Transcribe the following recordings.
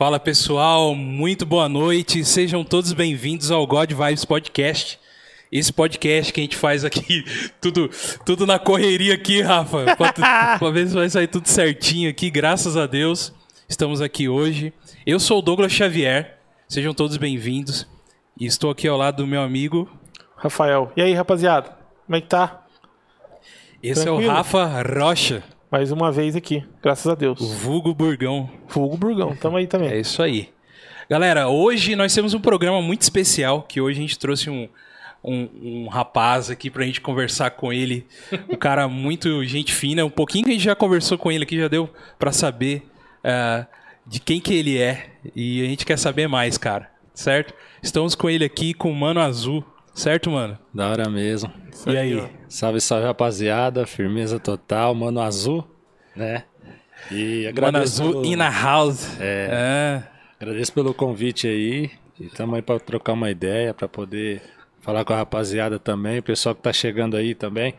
Fala pessoal, muito boa noite, sejam todos bem-vindos ao God Vibes Podcast. Esse podcast que a gente faz aqui, tudo, tudo na correria aqui, Rafa. Uma vez vai sair tudo certinho aqui, graças a Deus. Estamos aqui hoje. Eu sou o Douglas Xavier, sejam todos bem-vindos. E estou aqui ao lado do meu amigo Rafael. E aí, rapaziada? Como é que tá? Esse Tranquilo? é o Rafa Rocha, Mais uma vez aqui, graças a Deus. o vulgo Burgão. Fogo Burgão, tamo aí também. É isso aí. Galera, hoje nós temos um programa muito especial, que hoje a gente trouxe um, um, um rapaz aqui pra gente conversar com ele. Um cara muito gente fina. Um pouquinho que a gente já conversou com ele aqui, já deu pra saber ah, de quem que ele é. E a gente quer saber mais, cara. Certo? Estamos com ele aqui, com o Mano Azul. Certo, mano? Da hora mesmo. e aí? Salve, salve, rapaziada. Firmeza total. Mano Azul, né? E Mano agradeço, Azul pelo, in a house. É. Ah, agradeço pelo convite aí. E estamos aí para trocar uma ideia, para poder falar com a rapaziada também. O pessoal que tá chegando aí também,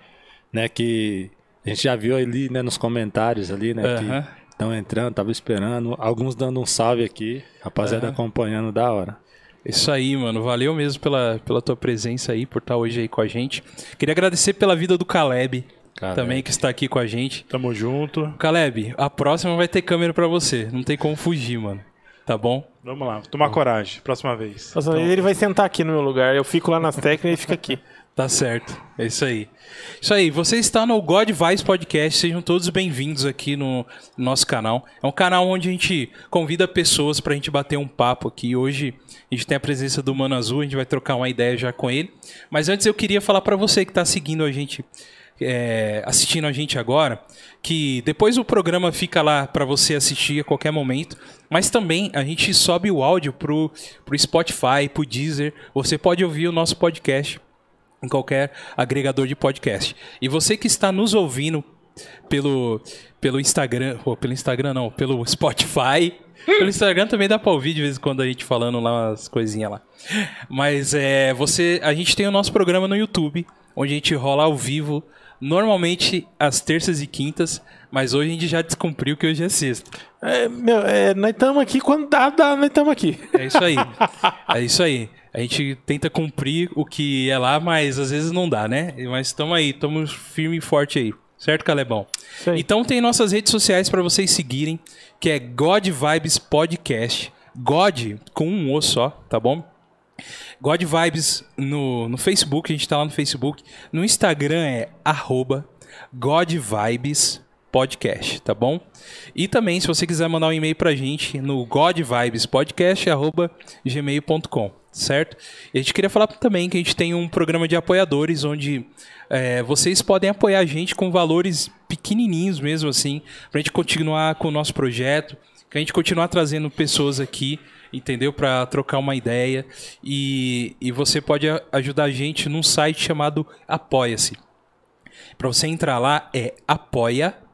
né? Que a gente já viu ali, né, nos comentários ali, né? Que estão entrando, tava esperando. Alguns dando um salve aqui. Rapaziada acompanhando da hora. Isso aí, mano. Valeu mesmo pela, pela tua presença aí, por estar hoje aí com a gente. Queria agradecer pela vida do Caleb, Caleb. também, que está aqui com a gente. Tamo junto. Caleb, a próxima vai ter câmera pra você. Não tem como fugir, mano. Tá bom? Vamos lá, tomar coragem, próxima vez. Nossa, Ele vai sentar aqui no meu lugar, eu fico lá nas técnicas e fica aqui. Tá certo. É isso aí. Isso aí. Você está no God Vice Podcast. Sejam todos bem-vindos aqui no nosso canal. É um canal onde a gente convida pessoas pra gente bater um papo aqui. Hoje a gente tem a presença do Mano Azul. A gente vai trocar uma ideia já com ele. Mas antes eu queria falar pra você que tá seguindo a gente, é, assistindo a gente agora, que depois o programa fica lá pra você assistir a qualquer momento. Mas também a gente sobe o áudio pro, pro Spotify, pro Deezer. Você pode ouvir o nosso podcast em qualquer agregador de podcast. E você que está nos ouvindo pelo, pelo Instagram, ou pelo Instagram não, pelo Spotify. Pelo Instagram também dá pra ouvir de vez em quando a gente falando lá umas coisinhas lá. Mas é, você, a gente tem o nosso programa no YouTube, onde a gente rola ao vivo, normalmente às terças e quintas, mas hoje a gente já descumpriu que hoje é sexta. É, meu, é, nós estamos aqui, quando dá, dá, nós estamos aqui. É isso aí. É isso aí. A gente tenta cumprir o que é lá, mas às vezes não dá, né? Mas estamos aí, estamos firme e forte aí. Certo, Calebão? Aí. Então tem nossas redes sociais para vocês seguirem, que é God Vibes Podcast. God com um O só, tá bom? God Vibes no, no Facebook, a gente tá lá no Facebook. No Instagram é arroba God Vibes Podcast, tá bom? E também, se você quiser mandar um e-mail pra gente no godvibespodcast.gmail.com, certo? E a gente queria falar também que a gente tem um programa de apoiadores onde é, vocês podem apoiar a gente com valores pequenininhos mesmo assim, pra gente continuar com o nosso projeto, que a gente continuar trazendo pessoas aqui, entendeu? Pra trocar uma ideia. E, e você pode ajudar a gente num site chamado Apoia-se. Pra você entrar lá é apoia.se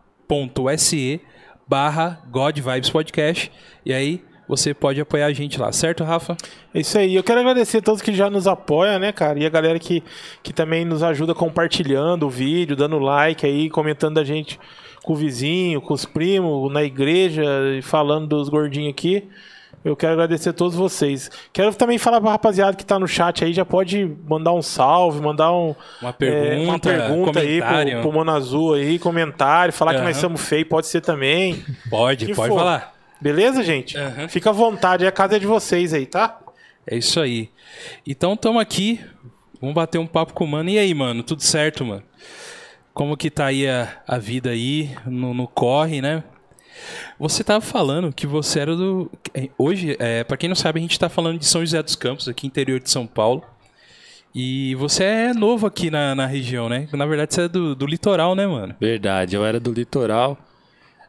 barra God Vibes Podcast. E aí você pode apoiar a gente lá, certo, Rafa? É isso aí. Eu quero agradecer a todos que já nos apoiam, né, cara? E a galera que, que também nos ajuda compartilhando o vídeo, dando like aí, comentando a gente com o vizinho, com os primos, na igreja, falando dos gordinhos aqui. Eu quero agradecer a todos vocês. Quero também falar pra rapaziada que tá no chat aí, já pode mandar um salve, mandar um, Uma é, pergunta, uma pergunta aí pro, pro Mano Azul aí, comentário, falar que Aham. nós somos feios, pode ser também. Pode, Que pode for. falar. Beleza, gente? Aham. Fica à vontade, a casa é de vocês aí, tá? É isso aí. Então estamos aqui. Vamos bater um papo com o mano. E aí, mano? Tudo certo, mano? Como que tá aí a, a vida aí no, no corre, né? Você tava falando que você era do. é, Hoje, é, para quem não sabe, a gente tá falando de São José dos Campos, aqui interior de São Paulo. E você é novo aqui na, na região, né? Na verdade, você é do, do litoral, né, mano? Verdade, eu era do litoral.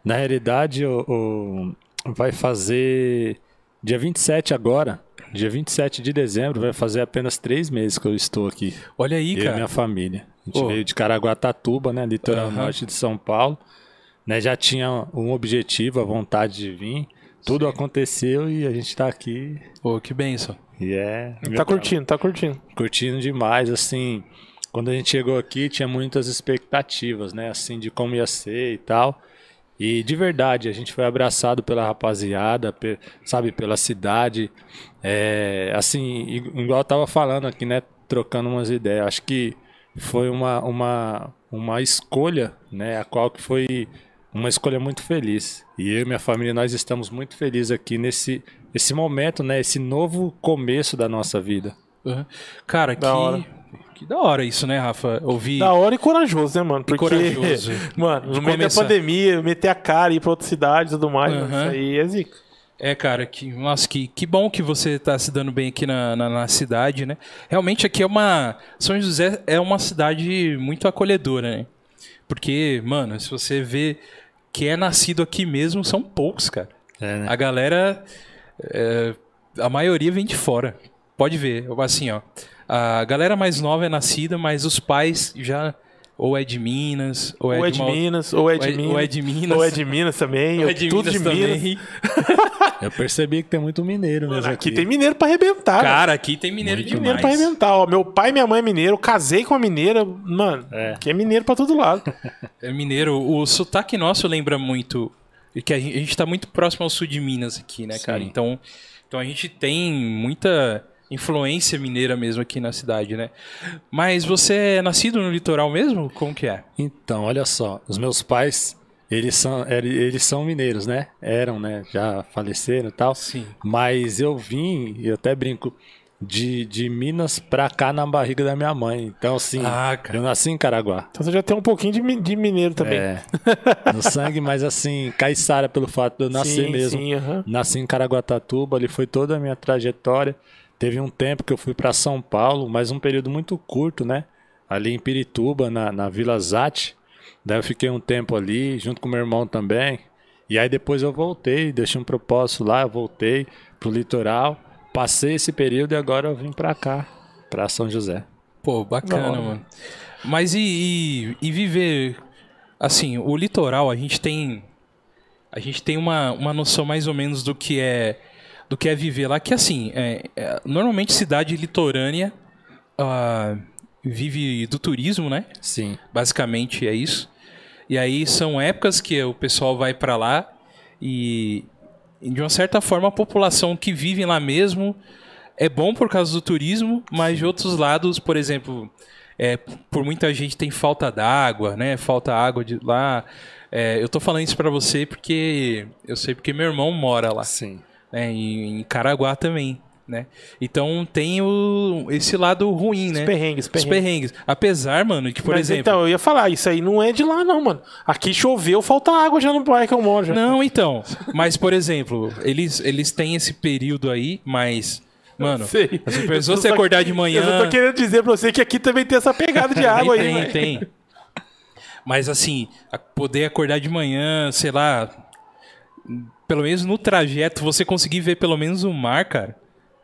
Na realidade, o, o- vai fazer dia 27 agora. Dia 27 de dezembro, vai fazer apenas três meses que eu estou aqui. Olha aí, eu e cara. minha família. A gente Ô. veio de Caraguatatuba, né? Litoral Aham. norte de São Paulo. Né, já tinha um objetivo, a vontade de vir. Tudo aconteceu e a gente tá aqui. Pô, que benção. E é. Tá curtindo, tá curtindo. curtindo demais, assim. Quando a gente chegou aqui, tinha muitas expectativas, né? Assim, de como ia ser e tal. E de verdade, a gente foi abraçado pela rapaziada, pe- sabe, pela cidade. É, assim, igual eu tava falando aqui, né? Trocando umas ideias. Acho que foi uma, uma, uma escolha, né? A qual que foi uma escolha muito feliz. E eu e minha família, nós estamos muito felizes aqui nesse esse momento, né? Esse novo começo da nossa vida. Uhum. Cara, que Da hora. que da hora isso, né, Rafa? Ouvir. Da hora e corajoso, né, mano? Porque, corajoso. mano, no meio da pandemia, meter a cara, ir pra outra cidade e tudo mais, mano, Aham. isso aí é zica. É, cara, que, nossa, que, que bom que você tá se dando bem aqui na, na, na cidade, né? Realmente aqui é uma. São José é uma cidade muito acolhedora, né? Porque, mano, se você vê que é nascido aqui mesmo, são poucos, cara. É, né? A galera. é, a maioria vem de fora. Pode ver. Assim, ó. A galera mais nova é nascida, mas os pais já. Ou é de Minas, ou é, Ou é de Minas, ou é de é- Minas. ou é de Minas. Ou é de Minas também. ou é de tudo Minas de Minas. Eu percebi que tem muito mineiro mesmo Mano, aqui. aqui tem mineiro pra arrebentar. Cara, aqui tem mineiro Muito demais. mineiro pra arrebentar. Ó, meu pai e minha mãe é mineiro, casei com uma mineira, mano, É. que é mineiro pra todo lado. É mineiro. O sotaque nosso lembra muito. Que a gente, a tá muito próximo ao sul de Minas aqui, né, cara? Sim. Então, então a gente tem muita influência mineira mesmo aqui na cidade, né? Mas você é nascido no litoral mesmo? Como que é? Então, olha só, os meus pais, eles são, eles são mineiros, né? Eram, né? Já faleceram e tal. Sim. Mas eu vim, e eu até brinco, de, de Minas pra cá na barriga da minha mãe. Então, assim, Ah, cara. eu nasci em Caraguá. Então você já tem um pouquinho de, de mineiro também. É, no sangue, mas assim, caiçara pelo fato de eu nascer sim, mesmo. Sim, aham. Nasci em Caraguatatuba, ali foi toda a minha trajetória. Teve um tempo que eu fui para São Paulo, mas um período muito curto, né? Ali em Pirituba, na, na Vila Zate. Daí eu fiquei um tempo ali, junto com meu irmão também. E aí depois eu voltei, deixei um propósito lá, voltei pro litoral. Passei esse período e agora eu vim para cá, para São José. Pô, bacana, hora. mano. Mas e, e, e viver. Assim, o litoral, a gente tem. A gente tem uma, uma noção mais ou menos do que é. Do que é viver lá. Que assim, é, é, normalmente cidade litorânea ah, vive do turismo, né? Sim. Basicamente é isso. E aí são épocas que o pessoal vai pra lá e, de uma certa forma a população que vive lá mesmo é bom por causa do turismo, mas de outros lados, por exemplo, é, por muita gente tem falta d'água, né? Falta água de lá. É, eu tô falando isso pra você porque eu sei porque meu irmão mora lá Sim. né? Em, em Caraguá também, né? Então tem o, esse lado ruim, né? Os perrengues, Os perrengues. perrengues. Apesar, mano, que, por Mas exemplo... então, eu ia falar, isso aí não é de lá, não, mano. Aqui choveu, falta água já no bairro que eu moro. Já. Não, então. Mas, por exemplo, eles, eles têm esse período aí, mas... Mano, Sei. se você só- acordar de manhã... Eu tô querendo dizer pra você que aqui também tem essa pegada de água aí, tem, tem. Mas assim, poder acordar de manhã, sei lá, pelo menos no trajeto, você conseguir ver pelo menos o mar, cara,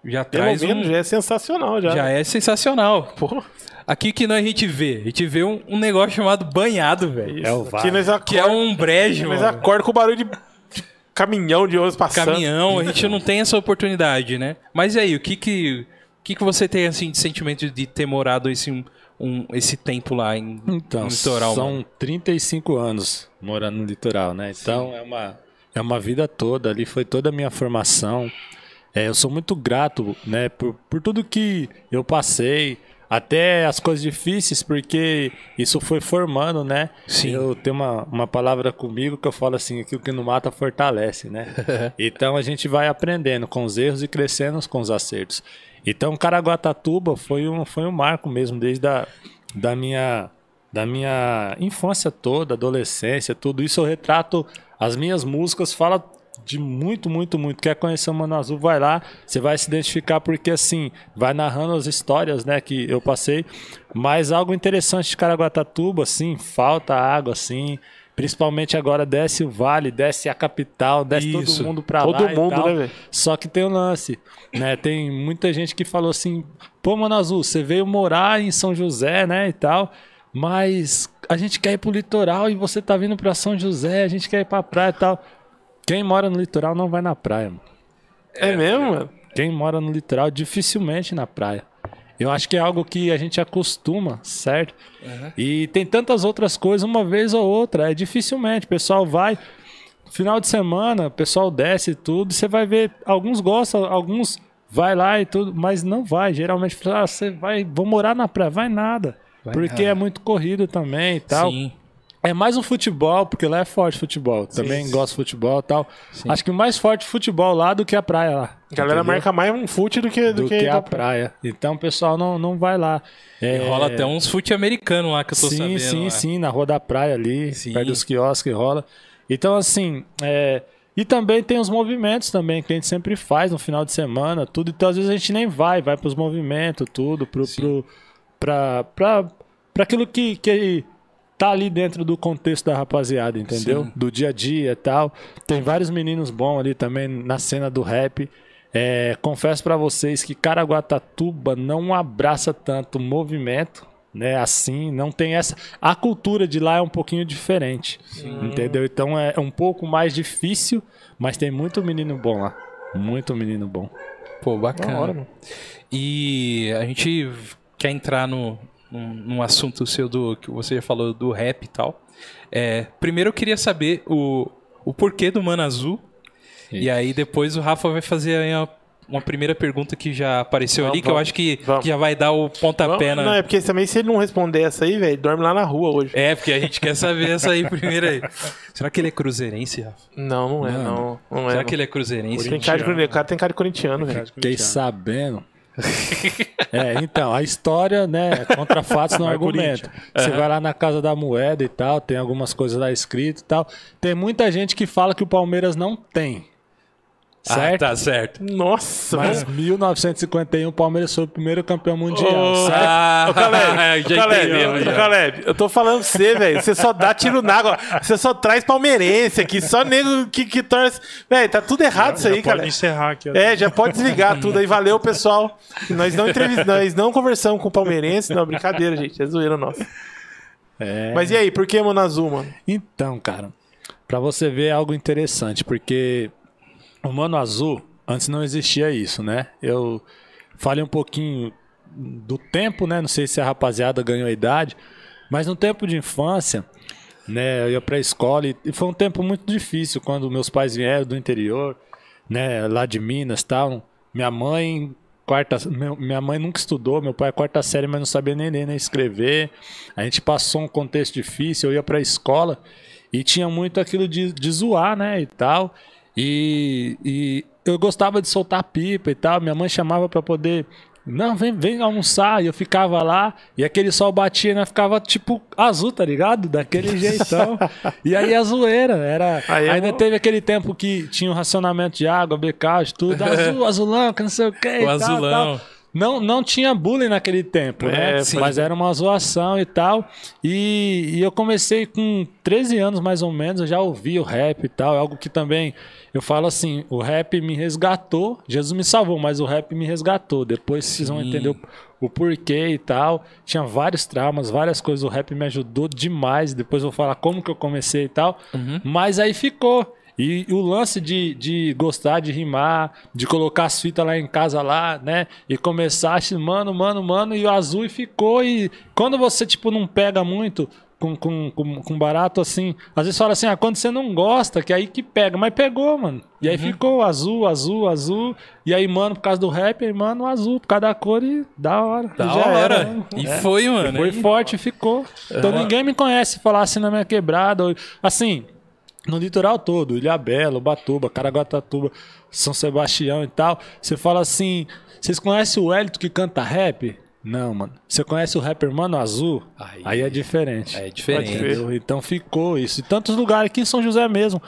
já Pelo traz menos um, já é sensacional, já. já é sensacional. Pô, Aqui que nós a gente vê, a gente vê um, um negócio chamado banhado, velho. É o nós Que é um brejo, mano. acorda com o barulho de, de caminhão de ônibus passando. caminhão, a gente não tem essa oportunidade, né? Mas e aí, o que que, o que, que você tem assim de sentimento de ter morado esse, um, um- esse tempo lá em, Então, no litoral? são mano? 35 anos morando no litoral, né? Então é uma, é uma vida toda. Ali foi toda a minha formação. É, eu sou muito grato, né, por, por tudo que eu passei, até as coisas difíceis, porque isso foi formando, né? Sim. Eu tenho uma, uma palavra comigo que eu falo assim, aquilo que não mata fortalece, né? então a gente vai aprendendo com os erros e crescendo com os acertos. Então Caraguatatuba foi um, foi um marco mesmo, desde a, da minha da minha infância toda, adolescência, tudo isso eu retrato as minhas músicas, fala de muito, muito, muito. Quer conhecer o Mano Azul, vai lá, você vai se identificar porque assim, vai narrando as histórias, né, que eu passei. Mas algo interessante de Caraguatatuba, assim, falta água, assim, principalmente agora desce o vale, desce a capital, desce Isso. todo mundo pra Todo lá e mundo, tal. né, velho? Só que tem um lance, né? Tem muita gente que falou assim: pô, Mano Azul, você veio morar em São José, né? E tal, mas a gente quer ir pro litoral e você tá vindo pra São José, a gente quer ir pra praia e tal. Quem mora no litoral não vai na praia, mano. É, mesmo, mano? Quem mora no litoral dificilmente na praia. Eu acho que é algo que a gente acostuma, certo? E tem tantas outras coisas, uma vez ou outra. É dificilmente. O pessoal vai. final de semana, o pessoal desce e tudo, você vai ver, alguns gostam, alguns vai lá e tudo, mas não vai. Geralmente, ah, você vai, vou morar na praia, vai nada. Vai porque nada. é muito corrido também e tal. Sim. É mais um futebol, porque lá é forte futebol. Também gosto de futebol e tal. Acho que mais forte futebol lá do que a praia lá. A galera entendeu? marca mais um fute do que, do do que, que, a da- praia. Então o pessoal não, não vai lá. É, Rola até uns fute americano lá que eu tô sim, sabendo. sim, lá. sim, na rua da praia ali, Sim. perto dos quiosques rola. Então, assim, é, e também tem os movimentos também, que a gente sempre faz no final de semana, tudo. Então, às vezes a gente nem vai, vai pros movimentos, tudo, pro, pro, pra, pra, pra aquilo que, que tá ali dentro do contexto da rapaziada, entendeu? Sim. Do dia a dia e tal. Tem vários meninos bons ali também na cena do rap. É, confesso pra vocês que Caraguatatuba não abraça tanto movimento, né? Assim, não tem essa. A cultura de lá é um pouquinho diferente, entendeu? Então é um pouco mais difícil, mas tem muito menino bom lá, muito menino bom. Pô, bacana. hora. E a gente quer entrar no, num, num assunto seu do que você já falou do rap e tal. É, primeiro eu queria saber o, o porquê do Mano Azul. E aí depois o Rafa vai fazer aí uma, uma primeira pergunta que já apareceu Vamos, ali, que eu vamos. acho que, Vamos. que já vai dar o pontapé Não, na. não, é porque também se ele não responder essa aí, velho, dorme lá na rua hoje. É, porque a gente quer saber essa aí primeiro aí. Será que ele é cruzeirense, Rafa? Não, não é, não. Não é. Será não. que ele é cruzeirense? Tem cara de corintiano. O cara tem cara de corintiano, velho. Fiquei sabendo. É, então, a história, né, é contra fatos no Vai, argumento. Você vai lá na Casa da Moeda e tal, tem algumas coisas lá escritas e tal. Tem muita gente que fala que o Palmeiras não tem. Ah, Certo? tá certo. Nossa, Mas velho. 1951 o Palmeiras foi o primeiro campeão mundial, Ô, certo? Ah, Ô, Caleb, já ô, Caleb, entendeu, ô, já. Caleb, eu tô falando pra você, velho. Você só dá tiro na água. Você só traz palmeirense aqui. Só nego que, que torce. Velho, tá tudo errado isso aí, pode cara. encerrar aqui. ó. É, já pode desligar tudo aí. Valeu, pessoal. Nós não entrevistamos, nós não conversamos com o palmeirense. Não, brincadeira, gente. É zoeira nossa. É. Mas e aí, por que Mano Azul, mano? Então, cara, pra você ver é algo interessante, porque o Mano Azul, antes não existia isso, né? Eu falei um pouquinho do tempo, né? Não sei se a rapaziada ganhou a idade, mas no tempo de infância, né? Eu ia pra escola e, foi um tempo muito difícil quando meus pais vieram do interior, né? Lá de Minas tal. Minha mãe. Quarta, minha mãe nunca estudou, meu pai é quarta série, mas não sabia nem ler nem escrever. A gente passou um contexto difícil, eu ia pra escola e tinha muito aquilo de, de zoar, né, e tal. E, e eu gostava de soltar pipa e tal. Minha mãe chamava pra poder. Não, vem, vem almoçar. E eu ficava lá. E aquele sol batia e nós ficava tipo azul, tá ligado? Daquele jeitão. e aí a zoeira. Era, Aí é ainda bom. teve aquele tempo que tinha um racionamento de água, becagem, tudo. Azul, azulão, que não sei o que. O azulão. Não, não tinha bullying naquele tempo, né? É. Mas era uma zoação e tal. E, e eu comecei com 13 anos mais ou menos, eu já ouvi o rap e tal. É algo que também eu falo assim: o rap me resgatou. Jesus me salvou, mas o rap me resgatou. Depois vocês vão entender o, o porquê e tal. Tinha vários traumas, várias coisas. O rap me ajudou demais. Depois eu vou falar como que eu comecei e tal. Mas aí ficou. E o lance de, de gostar de rimar, de colocar as fitas lá em casa lá, né? E começar, mano, mano, mano, e o azul e ficou. E quando você, tipo, não pega muito com, com, com, com barato, assim, às vezes fala assim, ah, quando você não gosta, que aí que pega. Mas pegou, mano. E aí ficou azul, azul, azul. E aí, mano, por causa do rap, aí, mano, azul, por causa da cor e da hora. Da E já hora. era, né? E foi, mano. Foi Aí- forte e ficou. Então ninguém me conhece falar assim na minha quebrada. Assim, no litoral todo, Ilhabela, Ubatuba, Caraguatatuba, São Sebastião e tal. Você fala assim: vocês conhecem o Hélito que canta rap? Não, mano. Você conhece o rapper Mano Azul? Aí- Aí, é diferente. É diferente. Entendeu? Então ficou isso. E tantos lugares aqui em São José mesmo.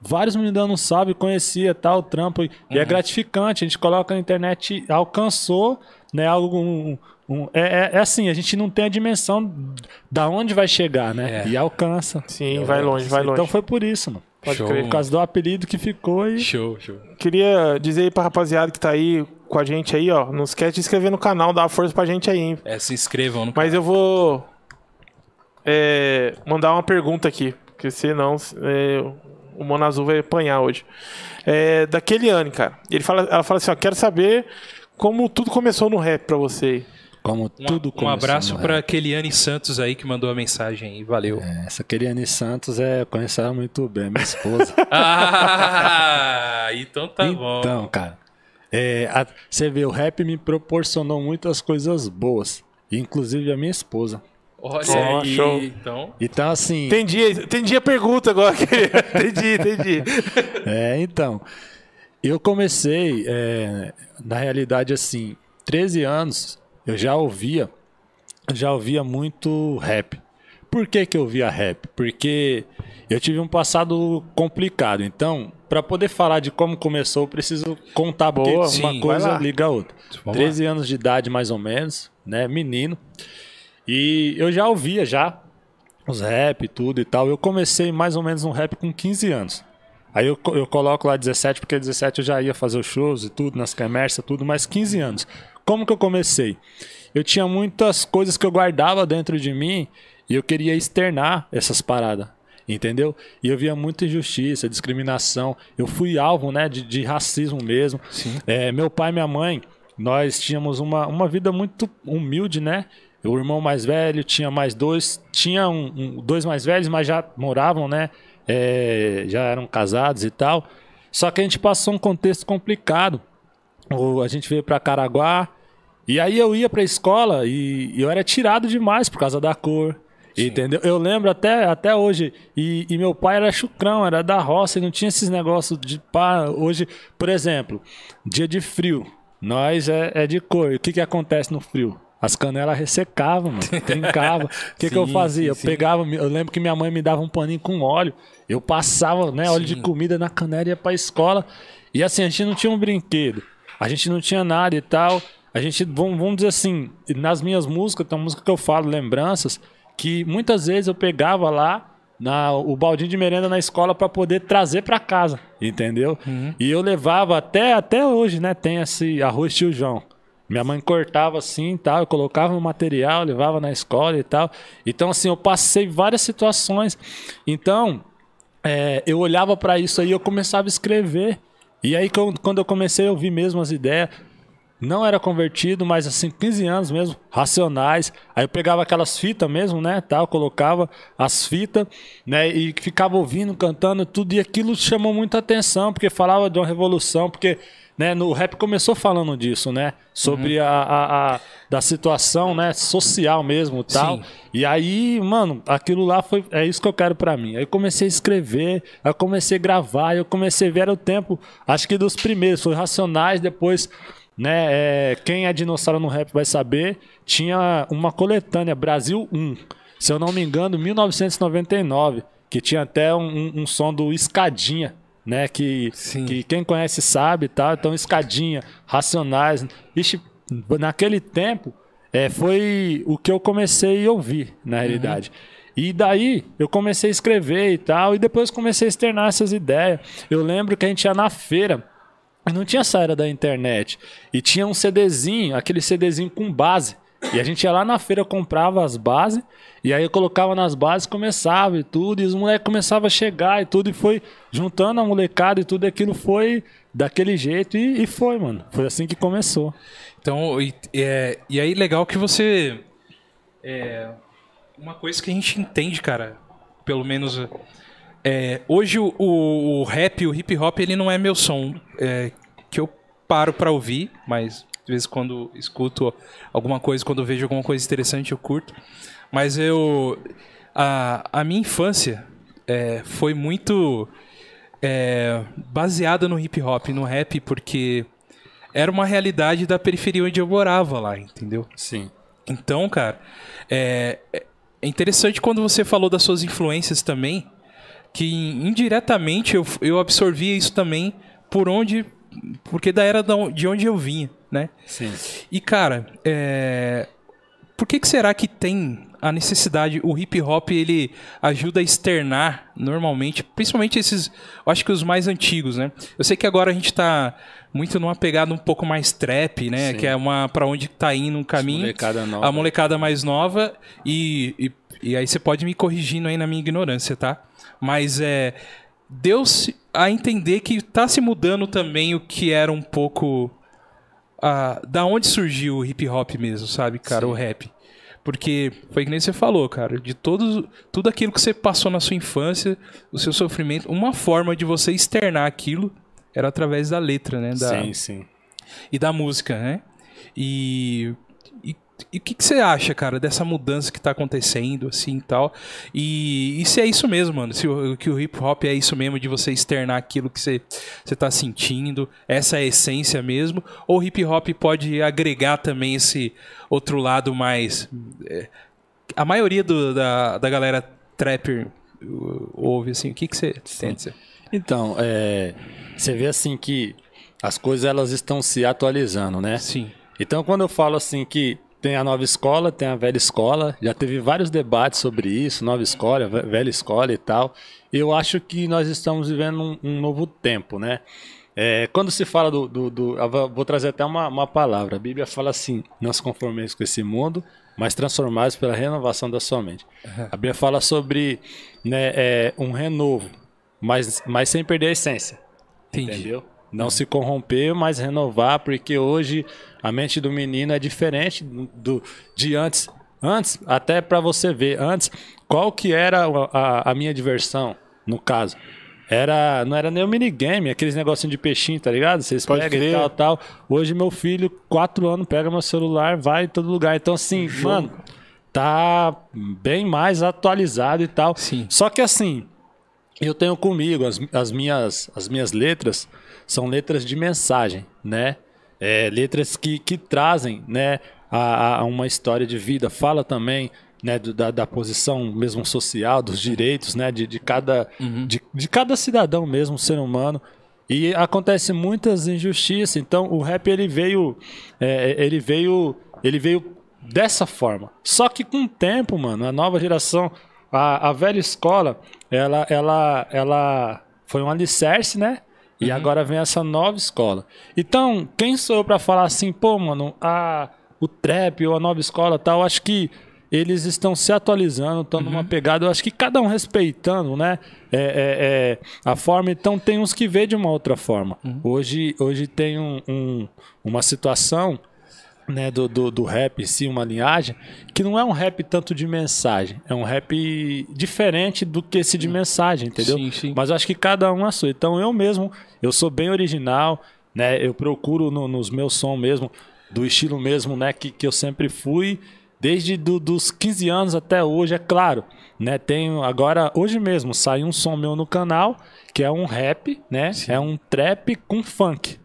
Vários meninos não sabem, conhecia tal trampo. E é gratificante. A gente coloca na internet, alcançou, né? Algo. Um, um- é, é- é assim, a gente não tem a dimensão da onde vai chegar, né? É. E alcança. Sim, vai longe, vai longe. Então foi por isso, mano. Pode Show. crer. Por causa do apelido que ficou e. Show, show. Queria dizer aí pra rapaziada que tá aí com a gente aí, ó. Não esquece de inscrever no canal, dá uma força pra gente aí, hein? É, se inscrevam no Mas eu vou é, mandar uma pergunta aqui, porque senão é, o Mono Azul vai apanhar hoje. É, daquele ano, cara. Ele fala, ela fala assim, ó, quero saber como tudo começou no rap pra você. Como Um, tudo um abraço no pra rap. Keliane Santos aí que mandou a mensagem aí. Valeu. É, essa Keriane Santos é, eu conheço ela muito bem, minha esposa. Ah, então tá bom. Então, cara, é, a- você vê, o rap me proporcionou muitas coisas boas, inclusive a minha esposa. Olha Ó, aí, show. então. Então, assim, Entendi, entendi a pergunta agora. entendi, entendi. é, então, eu comecei, é, na realidade, assim, 13 anos, eu já ouvia, já ouvia muito rap. Por que que eu ouvia rap? Porque eu tive um passado complicado, então, para poder falar de como começou, eu preciso contar, Boa, uma sim, vai coisa lá. liga a outra. Vamos 13 anos de idade, mais ou menos, né? Menino. E eu já ouvia já os rap e tudo e tal. Eu comecei mais ou menos um rap com 15 anos. Aí eu, eu coloco lá 17, porque 17 eu já ia fazer os shows e tudo, nas comércias, tudo, mas 15 anos. Como que eu comecei? Eu tinha muitas coisas que eu guardava dentro de mim e eu queria externar essas paradas. Entendeu? E eu via muita injustiça, discriminação. Eu fui alvo, né, de, de racismo mesmo. É, meu pai e minha mãe, nós tínhamos uma, uma vida muito humilde, né? O irmão mais velho tinha mais dois, tinha um, um- dois mais velhos, mas já moravam, né? É, já eram casados e tal. Só que a gente passou um contexto complicado. O- a gente veio para Caraguá e aí eu ia para a escola e, eu era tirado demais por causa da cor. Entendeu? Eu lembro até, até hoje. E, e meu pai era chucrão, era da roça, e não tinha esses negócios de pá. Hoje, por exemplo, dia de frio, nós é, é de cor. E o que, que acontece no frio? As canelas ressecavam, mano. Trincava. O que, que eu Sim, fazia? sim, eu sim. pegava, eu lembro que minha mãe me dava um paninho com óleo. Eu passava, né, óleo de Sim. comida na canela e ia pra escola. E assim, a gente não tinha um brinquedo. A gente não tinha nada e tal. A gente, vamos, vamos dizer assim, nas minhas músicas, tem uma música que eu falo, Lembranças, que muitas vezes eu pegava lá na, o baldinho de merenda na escola para poder trazer para casa, entendeu? E eu levava até, até hoje, né? Tem esse arroz tio João. Minha mãe cortava assim e tal, eu colocava no material, levava na escola e tal. Então, assim, eu passei várias situações. Então, é, eu olhava para isso aí e eu começava a escrever. E aí, quando quando eu comecei a ouvir mesmo as ideias, não era convertido, mas assim, 15 anos mesmo, racionais. Aí eu pegava aquelas fitas mesmo, né, tal, colocava as fitas, né, e ficava ouvindo, cantando tudo, e aquilo chamou muita atenção, porque falava de uma revolução, porque, né, no rap começou falando disso, né, sobre a, a, a- da situação, né, social mesmo, tal. Sim. E aí, mano, aquilo lá foi. É isso que eu quero pra mim. Aí eu comecei a escrever, aí eu comecei a gravar, aí eu comecei a ver era o tempo, acho que dos primeiros, foi Racionais, depois, né? é, quem é dinossauro no rap vai saber, tinha uma coletânea, Brasil 1, se eu não me engano, 1999, que tinha até um, um- som do Escadinha. Né, que, Sim. que quem conhece sabe, tá? Então, escadinha, racionais. Ixi, naquele tempo, é, foi o que eu comecei a ouvir, na realidade. E daí eu comecei a escrever e tal, e depois comecei a externar essas ideias. Eu lembro que a gente ia na feira, não tinha saída da internet. E tinha um CDzinho, aquele CDzinho com base. E a gente ia lá na feira, comprava as bases, e aí eu colocava nas bases, começava e tudo, e os moleques começavam a chegar e tudo, e foi juntando a molecada e tudo, e aquilo foi daquele jeito, e, e foi, mano. Foi assim que começou. Então, e, é, e aí legal que você. É, uma coisa que a gente entende, cara, pelo menos. É, hoje o, o, o rap, o hip hop, ele não é meu som. é, que eu paro pra ouvir, mas de vez em quando escuto alguma coisa, quando vejo alguma coisa interessante, eu curto. Mas eu. A, a minha infância é, foi muito é, baseada no hip hop, no rap, porque era uma realidade da periferia onde eu morava lá, entendeu? Sim. Então, cara, é, é interessante quando você falou das suas influências também, que indiretamente eu, eu absorvia isso também por onde. Porque da era de onde eu vinha, né? Sim. E, cara, é... por que, que será que tem a necessidade, o hip hop, ele ajuda a externar normalmente, principalmente esses, eu acho que os mais antigos, né? Eu sei que agora a gente tá muito numa pegada um pouco mais trap, né? Sim. Que é uma para onde tá indo um caminho. molecada nova. A molecada mais nova e, e, e aí você pode me corrigindo aí na minha ignorância, tá? Mas é deu-se a entender que tá se mudando também o que era um pouco a, da onde surgiu o hip hop mesmo, sabe, cara, o rap. Porque foi que nem você falou, cara, de todos, tudo aquilo que você passou na sua infância, o seu sofrimento, uma forma de você externar aquilo era através da letra, né? Da, Sim, sim. e da música, né? E e o que, que você acha, cara, dessa mudança que tá acontecendo, assim e tal? E, e se é isso mesmo, mano? Se o, que o hip hop é isso mesmo, de você externar aquilo que você, você tá sentindo, essa é a essência mesmo? Ou o hip hop pode agregar também esse outro lado mais. é, a maioria do- da, da galera trapper uh, ouve, assim. O que, que você dizer? Então, é, você vê assim que as coisas elas estão se atualizando, né? Sim. Então, quando eu falo assim que tem a nova escola, tem a velha escola, já teve vários debates sobre isso, nova escola, ve- velha escola e tal. Eu acho que nós estamos vivendo um, um novo tempo, né? É, quando se fala do. do, do- vou trazer até uma, uma palavra. A Bíblia fala assim: não se conformeis com esse mundo, mas transformados pela renovação da sua mente. A Bíblia fala sobre né, é, um renovo, mas, mas sem perder a essência. Entendi. Entendeu? Não se corromper, mas renovar, porque hoje a mente do menino é diferente do, de antes. Antes, até para você ver, antes, qual que era a, a- minha diversão, no caso? Era, não era nem o minigame, aqueles negocinhos de peixinho, tá ligado? Vocês Pode pegam crer. e tal, tal. Hoje meu filho, quatro anos, pega meu celular, vai em todo lugar. Então, assim, mano, tá bem mais atualizado e tal. Sim. Só que assim, eu tenho comigo as, as minhas as minhas letras são letras de mensagem, né? É, letras que, que trazem, né, a, a uma história de vida. Fala também, né, do- da, da posição mesmo social, dos direitos, né, de, de cada de, de cada cidadão mesmo, ser humano. E acontece muitas injustiças. Então o rap ele veio, é, ele veio, ele veio dessa forma. Só que com o tempo, mano, a nova geração, a, a velha escola, ela, ela, ela foi um alicerce, né? E agora vem essa nova escola. Então, quem sou eu pra falar assim, pô, mano, a, o trap ou a nova escola e tal, acho que eles estão se atualizando, estão numa pegada, eu acho que cada um respeitando, né? É, é, é, a forma, então tem uns que vê de uma outra forma. Hoje, hoje tem um- um- uma situação né, do, do, do rap em si, uma linhagem, que não é um rap tanto de mensagem, é um rap diferente do que esse de mensagem, entendeu? Sim, sim. Mas acho que cada um é a sua. Então eu mesmo, eu sou bem original, né? Eu procuro no- nos meus sons mesmo, do estilo mesmo, né, que, que eu sempre fui, desde do, dos 15 anos até hoje, é claro, né? Tenho agora, hoje mesmo, saiu um som meu no canal, que é um rap, né? É um trap com funk.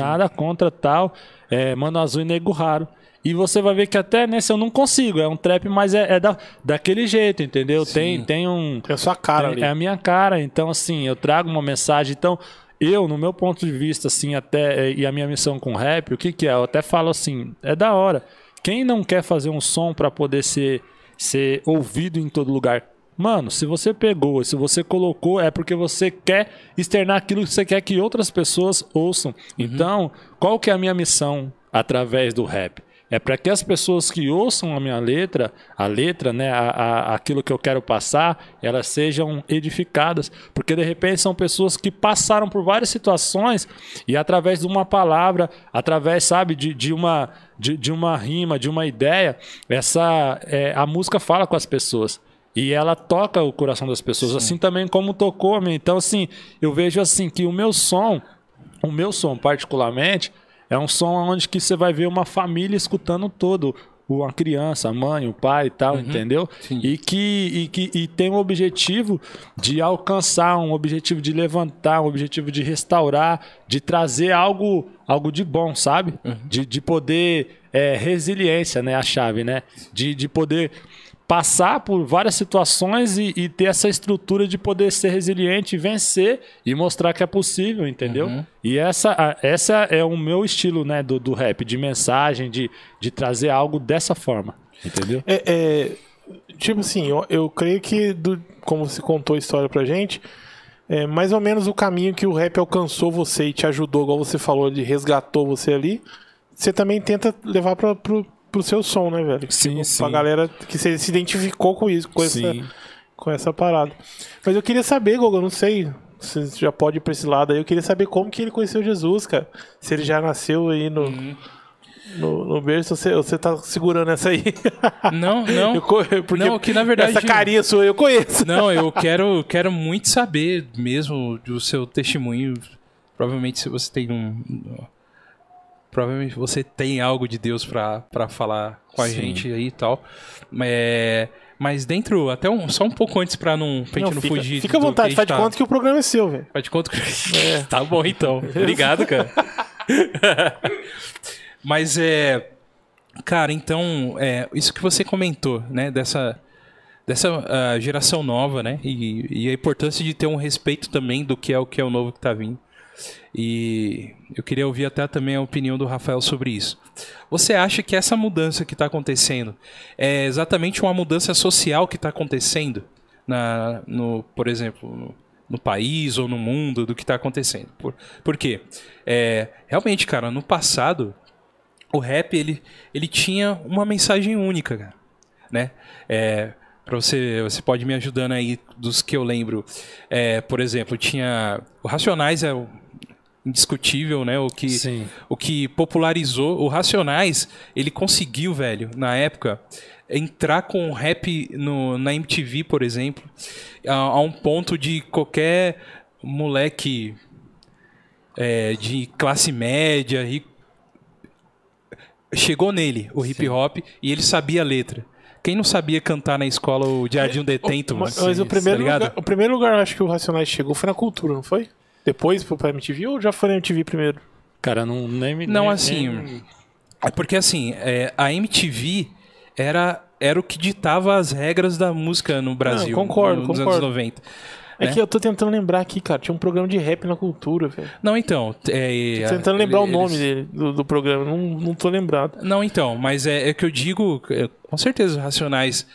Nada contra tal. É, Mano Azul e Nego Raro. E você vai ver que até nesse eu não consigo. É um trap, mas é, é da, daquele jeito, entendeu? Tem, tem um. Tem a sua cara tem- ali. É a minha cara. Então, assim, eu trago uma mensagem. Então, eu, no meu ponto de vista, assim, até. é, E a minha missão com rap, o que, que é? Eu até falo assim: é da hora. Quem não quer fazer um som pra poder ser, ser ouvido em todo lugar? Mano, se você pegou, se você colocou, é porque você quer externar aquilo que você quer que outras pessoas ouçam. Então, qual que é a minha missão através do rap? É para que as pessoas que ouçam a minha letra, a letra, né, a, a- aquilo que eu quero passar, elas sejam edificadas. Porque de repente são pessoas que passaram por várias situações e através de uma palavra, através, sabe, de, de, uma, de, de uma rima, de uma ideia, essa é, a música fala com as pessoas. E ela toca o coração das pessoas, assim também como tocou a mim. Então, assim, eu vejo assim que o meu som, o meu som particularmente, é um som onde que você vai ver uma família escutando todo. Uma criança, a mãe, o pai e tal, entendeu? Sim. E que, e que e tem o objetivo de alcançar, um objetivo de levantar, um objetivo de restaurar, de trazer algo, algo de bom, sabe? De, de poder. É, resiliência, né? A chave, né? De, de poder passar por várias situações e, e ter essa estrutura de poder ser resiliente, vencer e mostrar que é possível, entendeu? E essa, a- essa é o meu estilo, né, do, do rap, de mensagem, de, de trazer algo dessa forma, entendeu? É, é, tipo assim, eu, eu creio que, do- como você contou a história pra gente, é mais ou menos o caminho que o rap alcançou você e te ajudou, igual você falou, ele resgatou você ali. Você também tenta levar pra, pro, pro seu som, né, velho? Sim, Pra sim. galera que se identificou com isso, com, essa, Sim. com essa parada. Mas eu queria saber, Gogo, eu não sei. você já pode ir pra esse lado aí. Eu queria saber como que ele conheceu Jesus, cara. Se ele já nasceu aí no, Uhum. no, no berço, você, você tá segurando essa aí. Não, não. Eu porque Não, que na verdade- Essa carinha sua eu conheço. Não, eu quero, quero muito saber mesmo do seu testemunho. Provavelmente se você tem um. Provavelmente você tem algo de Deus pra pra falar com a Sim. gente aí e tal. É, mas dentro, até um, só um pouco antes pra não, pra gente Não, não fica, fugir. fica à vontade, faz gente de conta que o programa é seu, velho. Faz de conta que. tá bom então. Obrigado, cara. Mas é. Cara, então, é, isso que você comentou, né? Dessa, dessa ah, geração nova, né? E, e a importância de ter um respeito também do que é o que é o novo que tá vindo. E eu queria ouvir até também a opinião do Rafael sobre isso. Você acha que essa mudança que está acontecendo é exatamente uma mudança social que está acontecendo, na, no, por exemplo, no, no país ou no mundo do que está acontecendo? Por, por quê? É, realmente, cara, no passado, o rap ele, ele tinha uma mensagem única, cara, né? É, para você, você pode me ajudando aí dos que eu lembro. É, por exemplo, tinha o Racionais é o indiscutível, né? O que Sim. o que popularizou o Racionais, ele conseguiu, velho, na época entrar com o rap no, na MTV, por exemplo, a, a um ponto de qualquer moleque é, de classe média rico, chegou nele o hip hop e ele sabia a letra. Quem não sabia cantar na escola o Jardim Detento, Mas, mano? mas o, Tá primeiro ligado? lugar, o primeiro lugar, eu acho que o Racionais chegou foi na cultura, não foi? Depois foi pra MTV ou já foi na MTV primeiro? Cara, não, nem me. Não, nem- assim, nem- É porque assim, é, a MTV era, era o que ditava as regras da música no Brasil. concordo, nos concordo. anos 90. É né? que eu tô tentando lembrar aqui, cara. Tinha um programa de rap na cultura, velho. Não, então. É, Tô tentando lembrar ele- o nome eles- dele, do, do programa. Não, não tô lembrado. Não, então, mas é, é que eu digo, é, com certeza, os Racionais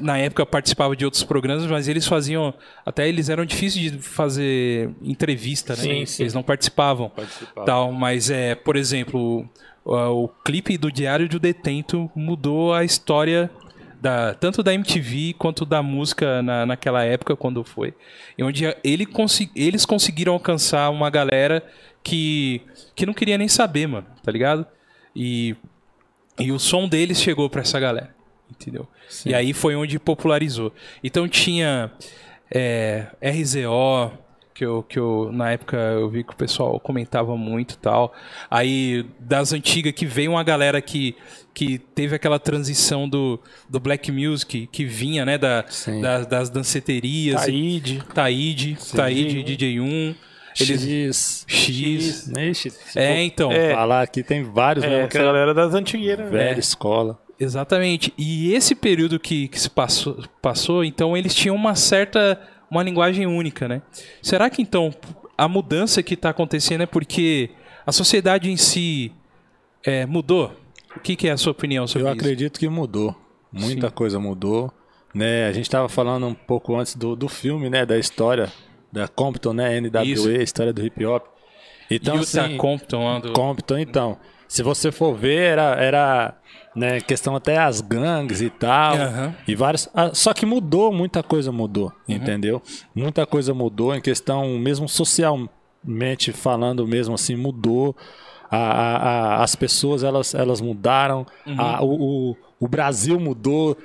na época participavam de outros programas, mas eles faziam. Até eles eram difíceis de fazer entrevista, né? Sim, sim. Eles não participavam. Participava. Tal, mas é, por exemplo, o, o clipe do Diário do Detento mudou a história da, tanto da MTV quanto da música na, naquela época, quando foi. E onde ele consi- eles conseguiram alcançar uma galera que, que não queria nem saber, mano, tá ligado? E, e o som deles chegou pra essa galera, entendeu? E aí foi onde popularizou. Então tinha é, RZO, que eu, que eu na época eu vi que o pessoal comentava muito e tal. Aí das antigas que veio uma galera que, que teve aquela transição do, do black music que vinha, né, da, Sim. das, danceterias. Taíde. Taíde, Taíde, DJ1, eles X. X. Ixi, se É, for então. Falar aqui tem vários É, mesmo que essa era galera das antigueiras, né? velha escola. Exatamente. E esse período que, que se passou, passou, então eles tinham uma certa uma linguagem única, né? Será que então a mudança que está acontecendo é porque a sociedade em si é, mudou? O que, que é a sua opinião sobre Eu isso? acredito que mudou. Muita Sim. coisa mudou. Né? A gente estava falando um pouco antes do, do filme, né? Da história da Compton, né? NWA, Isso. história do hip hop. Então, Utah assim, Compton do... Compton, então. Se você for ver, era, era né, questão até as gangues e tal. Aham. E vários. ah, Só que mudou, muita coisa mudou, Uhum. entendeu? Muita coisa mudou em questão, mesmo socialmente falando, mesmo assim, mudou. A, a- a- as pessoas elas, elas mudaram, Uhum. a- o, o, o Brasil mudou.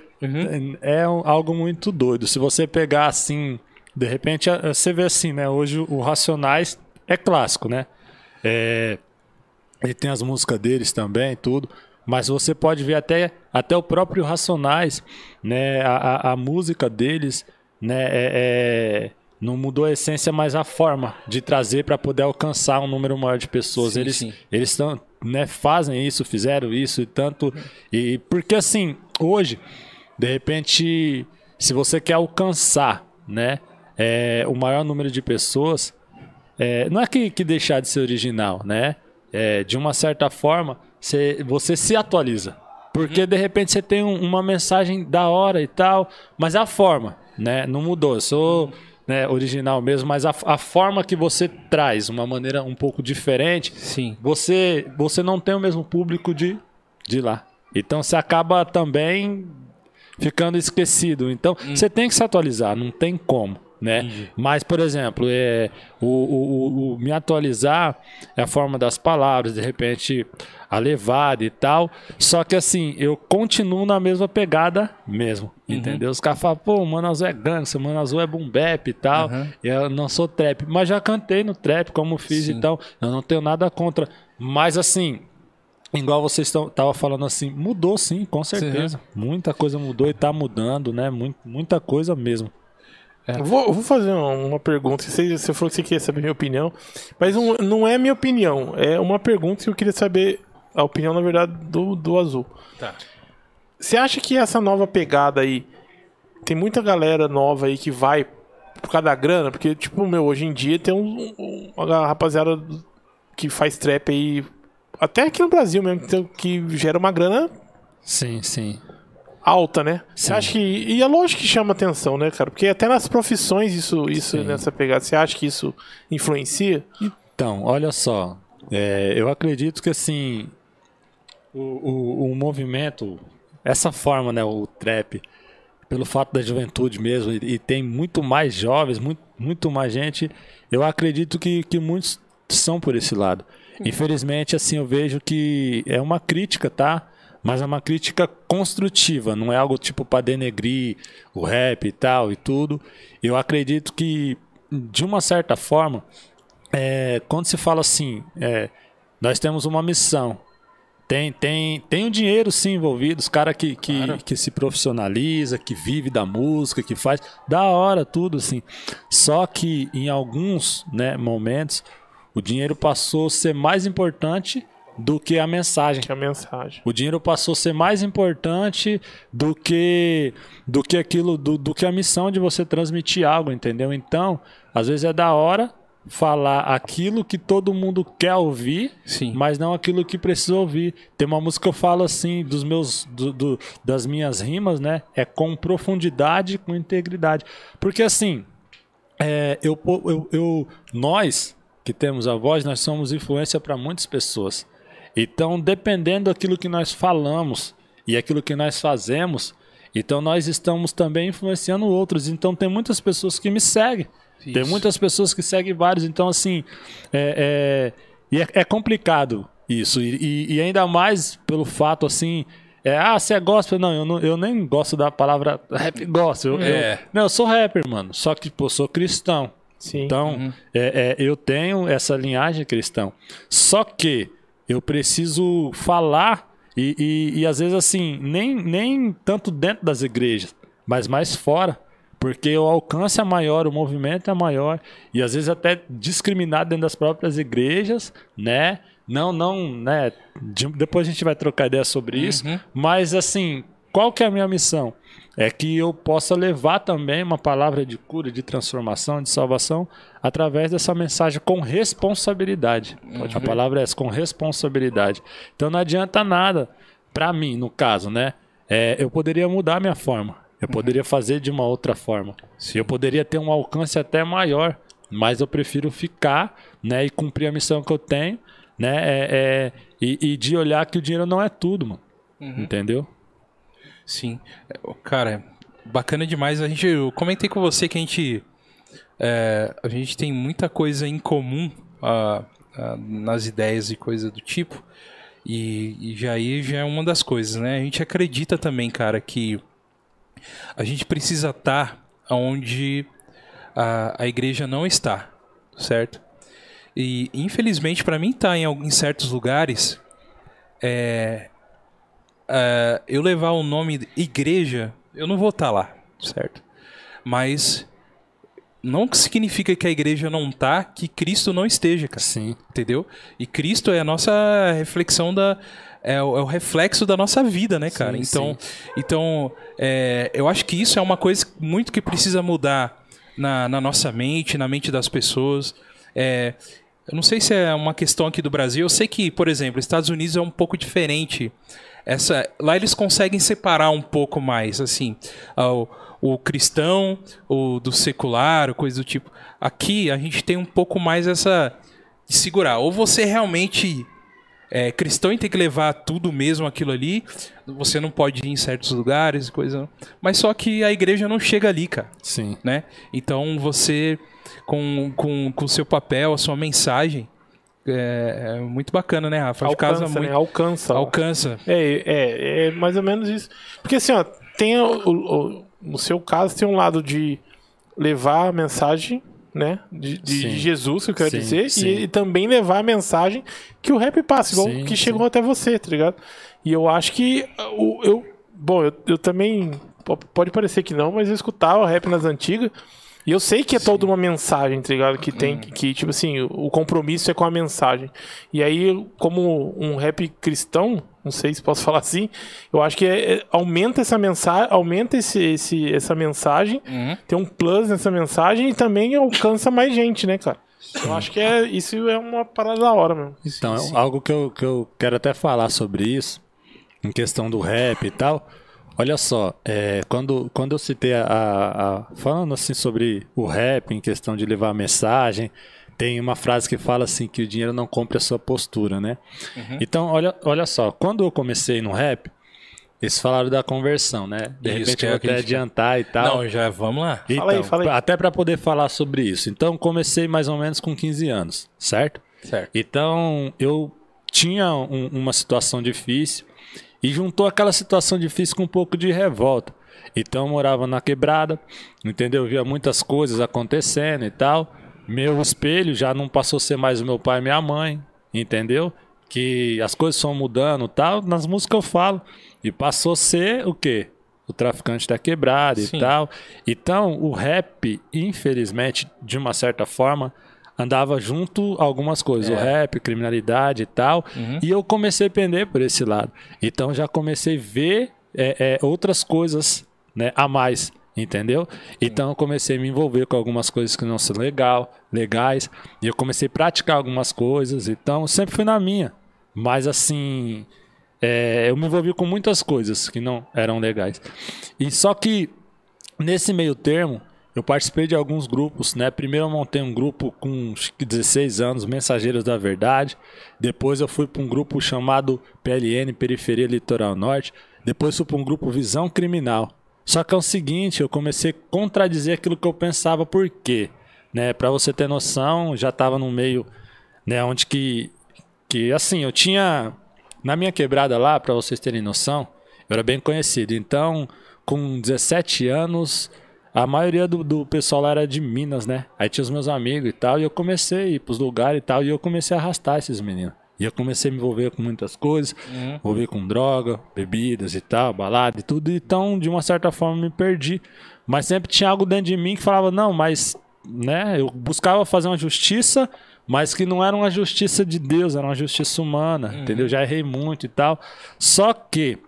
É um- algo muito doido. Se você pegar assim, de repente, você vê assim, né? Hoje o Racionais é clássico, né? É, ele tem as músicas deles também, tudo. Mas você pode ver até, até o próprio Racionais, né? A, a, a música deles, né? É, é- não mudou a essência, mas a forma de trazer para poder alcançar um número maior de pessoas. Sim, eles sim. eles tão, né, fazem isso, fizeram isso e tanto. E porque assim, hoje, de repente, se você quer alcançar, né? é, o maior número de pessoas, é, não é que, que deixar de ser original, né? É, de uma certa forma, cê- você se atualiza. Porque de repente você tem um- uma mensagem da hora e tal, mas a forma, né? Não mudou. Eu sou né, original mesmo, mas a, a forma que você traz, uma maneira um pouco diferente, Sim. você, você não tem o mesmo público de, de lá. Então você acaba também ficando esquecido. Então você tem que se atualizar, não tem como. Né? Mas, por exemplo, é, o, o, o, me atualizar é a forma das palavras, de repente a levada e tal. Só que assim, eu continuo na mesma pegada mesmo, uhum. entendeu? Os caras falam, pô, Mano Azul é gangster, Mano Azul é boom bap e tal. Uhum. E eu não sou trap, mas já cantei no trap, como fiz Sim. então. Eu não tenho nada contra. Mas assim, Igual vocês estavam falando assim, mudou sim, com certeza. Sim, Muita coisa mudou e está mudando, né? Muita coisa mesmo. É. Vou, vou, fazer uma pergunta. Você, você falou que você queria saber minha opinião, mas um, não é minha opinião. É uma pergunta que eu queria saber a opinião, na verdade, do, do Azul. Tá. Você acha que essa nova pegada aí tem muita galera nova aí que vai por causa da grana? Porque, tipo, meu, hoje em dia tem um, um, uma rapaziada que faz trap aí, até aqui no Brasil mesmo, que, que gera uma grana. Sim, sim alta, né? Você acha que. E é lógico que chama atenção, né, cara? Porque até nas profissões isso, isso nessa pegada. Você acha que isso influencia? Então, olha só. É, eu acredito que assim. O, o, o, movimento, essa forma, né? O trap, pelo fato da juventude mesmo, e, e tem muito mais jovens, muito, muito mais gente, eu acredito que, que muitos são por esse lado. Uhum. Infelizmente, assim, eu vejo que é uma crítica, tá? Mas é uma crítica construtiva, não é algo tipo para denegrir o rap e tal e tudo. Eu acredito que, de uma certa forma, é, quando se fala assim, é, nós temos uma missão, tem, tem, tem o um dinheiro sim envolvido, os caras que, que, claro. que se profissionaliza, que vive da música, que faz, da hora, tudo assim. Só que em alguns né, momentos o dinheiro passou a ser mais importante do que a mensagem. Que a mensagem. O dinheiro passou a ser mais importante do que do que aquilo, do, do que a missão de você transmitir algo, entendeu? Então, às vezes é da hora falar aquilo que todo mundo quer ouvir, Sim. mas não aquilo que precisa ouvir. Tem uma música que eu falo assim dos meus do, do, das minhas rimas, né? É com profundidade, com integridade. Porque assim, é, eu, eu, eu, nós que temos a voz, nós somos influência para muitas pessoas. Então, dependendo daquilo que nós falamos e aquilo que nós fazemos, então nós estamos também influenciando outros. Então, tem muitas pessoas que me seguem. Isso. Tem muitas pessoas que seguem vários. Então, assim, é, é, é, é complicado isso. E, e, ainda mais pelo fato, assim, é, ah, você é gospel? Não eu, não, eu nem gosto da palavra rap gospel. Eu, é. eu, não, eu sou rapper, mano. Só que, eu sou cristão. Sim. Então, uhum. é, é, eu tenho essa linhagem cristão. Só que eu preciso falar e, e, e, às vezes assim, nem, nem tanto dentro das igrejas, mas mais fora. Porque o alcance é maior, o movimento é maior, e às vezes até discriminado dentro das próprias igrejas, né? Não, não, né? depois a gente vai trocar ideia sobre isso, uhum. mas assim, qual que é a minha missão? É que eu possa levar também uma palavra de cura, de transformação, de salvação, através dessa mensagem com responsabilidade. Uhum. A palavra é essa, com responsabilidade. Então não adianta nada, para mim, no caso, né? É, eu poderia mudar a minha forma. Eu uhum. poderia fazer de uma outra forma. Sim. Eu poderia ter um alcance até maior, mas eu prefiro ficar né, e cumprir a missão que eu tenho, né? É, é, e, e, de olhar que o dinheiro não é tudo, mano. Uhum. Entendeu? Sim. Cara, bacana demais. A gente, eu comentei com você que a gente, é, a gente tem muita coisa em comum nas ideias e coisa do tipo. E, e já aí já é uma das coisas, né? A gente acredita também, cara, que a gente precisa estar onde a, a igreja não está, certo? E infelizmente para mim tá em, em certos lugares é, uh, eu levar o nome igreja, eu não vou estar tá lá, certo? Mas não significa que a igreja não tá, que Cristo não esteja, cara. Sim. Entendeu? E Cristo é a nossa reflexão da. É o, é o reflexo da nossa vida, né, cara? Sim, então, sim. então é, eu acho que isso é uma coisa muito que precisa mudar na, na nossa mente, na mente das pessoas. É, eu não sei se é uma questão aqui do Brasil. Eu sei que, por exemplo, Estados Unidos é um pouco diferente essa lá eles conseguem separar um pouco mais assim o, o cristão o do secular coisa do tipo aqui a gente tem um pouco mais essa de segurar ou você realmente é, cristão e tem que levar tudo mesmo aquilo ali. Você não pode ir em certos lugares, coisa. Mas só que a igreja não chega ali, cara. Sim. Né? Então você, com o com, com seu papel, a sua mensagem, é, é muito bacana, né, Rafa? Alcança, casa né? muito. Alcança. Alcança. É, é, é mais ou menos isso. Porque assim, ó, tem o, o- no seu caso, tem um lado de levar a mensagem, né? De, de- Jesus, que eu quero Sim, dizer, sim. e, e também levar a mensagem que o rap passa, igual Sim, que chegou até você, tá ligado? E eu acho que o, eu. Bom, eu, eu também. po- Pode parecer que não, mas eu escutava rap nas antigas. E eu sei que é toda uma mensagem, tá ligado? Que tem, que, que, tipo assim, o compromisso é com a mensagem. E aí, como um rap cristão, não sei se posso falar assim, eu acho que é- é- aumenta essa mensagem, aumenta esse, esse, essa mensagem, Uhum. tem um plus nessa mensagem e também alcança mais gente, né, cara? Eu acho que é, isso é uma parada da hora mesmo. Então, é algo que eu, que eu quero até falar sobre isso, em questão do rap e tal. Olha só, é, quando, quando eu citei a, a- a- Falando assim sobre o rap, em questão de levar a mensagem, tem uma frase que fala assim: que o dinheiro não compra a sua postura, né? Então, olha, olha só, quando eu comecei no rap, eles falaram da conversão, né? De Isso, repente que eu é vou até adiantar e tal. Não, já vamos lá. Então, Fala aí, fala aí. até para poder falar sobre isso. Então, comecei mais ou menos com 15 anos, certo? Certo. Então, eu tinha um- uma situação difícil e juntou aquela situação difícil com um pouco de revolta. Então, eu morava na quebrada, entendeu? Eu via muitas coisas acontecendo e tal. Meu espelho já não passou a ser mais o meu pai e minha mãe, entendeu? Que as coisas estão mudando e tal. Nas músicas eu falo. E passou a ser o quê? O traficante da quebrada Sim. e tal. Então, o rap, infelizmente, de uma certa forma, andava junto algumas coisas. O rap, criminalidade e tal. E eu comecei a pender por esse lado. Então, já comecei a ver é, é, outras coisas né, a mais. Entendeu? Então eu comecei a me envolver com algumas coisas que não são legal, legais. E eu comecei a praticar algumas coisas. Então eu sempre fui na minha. Mas assim, é, eu me envolvi com muitas coisas que não eram legais. E só que nesse meio termo, eu participei de alguns grupos, né? Primeiro eu montei um grupo com acho que 16 anos, Mensageiros da Verdade. Depois eu fui para um grupo chamado PLN, Periferia Litoral Norte. Depois fui para um grupo Visão Criminal. Só que é o seguinte, eu comecei a contradizer aquilo que eu pensava, por quê? Né? Para você ter noção, já estava no meio, né, onde que que assim, eu tinha na minha quebrada lá, para vocês terem noção, eu era bem conhecido. Então, com 17 anos, a maioria do, do pessoal lá era de Minas, né? Aí tinha os meus amigos e tal, e eu comecei a ir pros lugares e tal, e eu comecei a arrastar esses meninos. E eu comecei a me envolver com muitas coisas, envolver com droga, bebidas e tal, balada e tudo. Então, de uma certa forma, me perdi. Mas sempre tinha algo dentro de mim que falava, não, mas, né? Eu buscava fazer uma justiça, mas que não era uma justiça de Deus, era uma justiça humana, entendeu? Já errei muito e tal. Só que,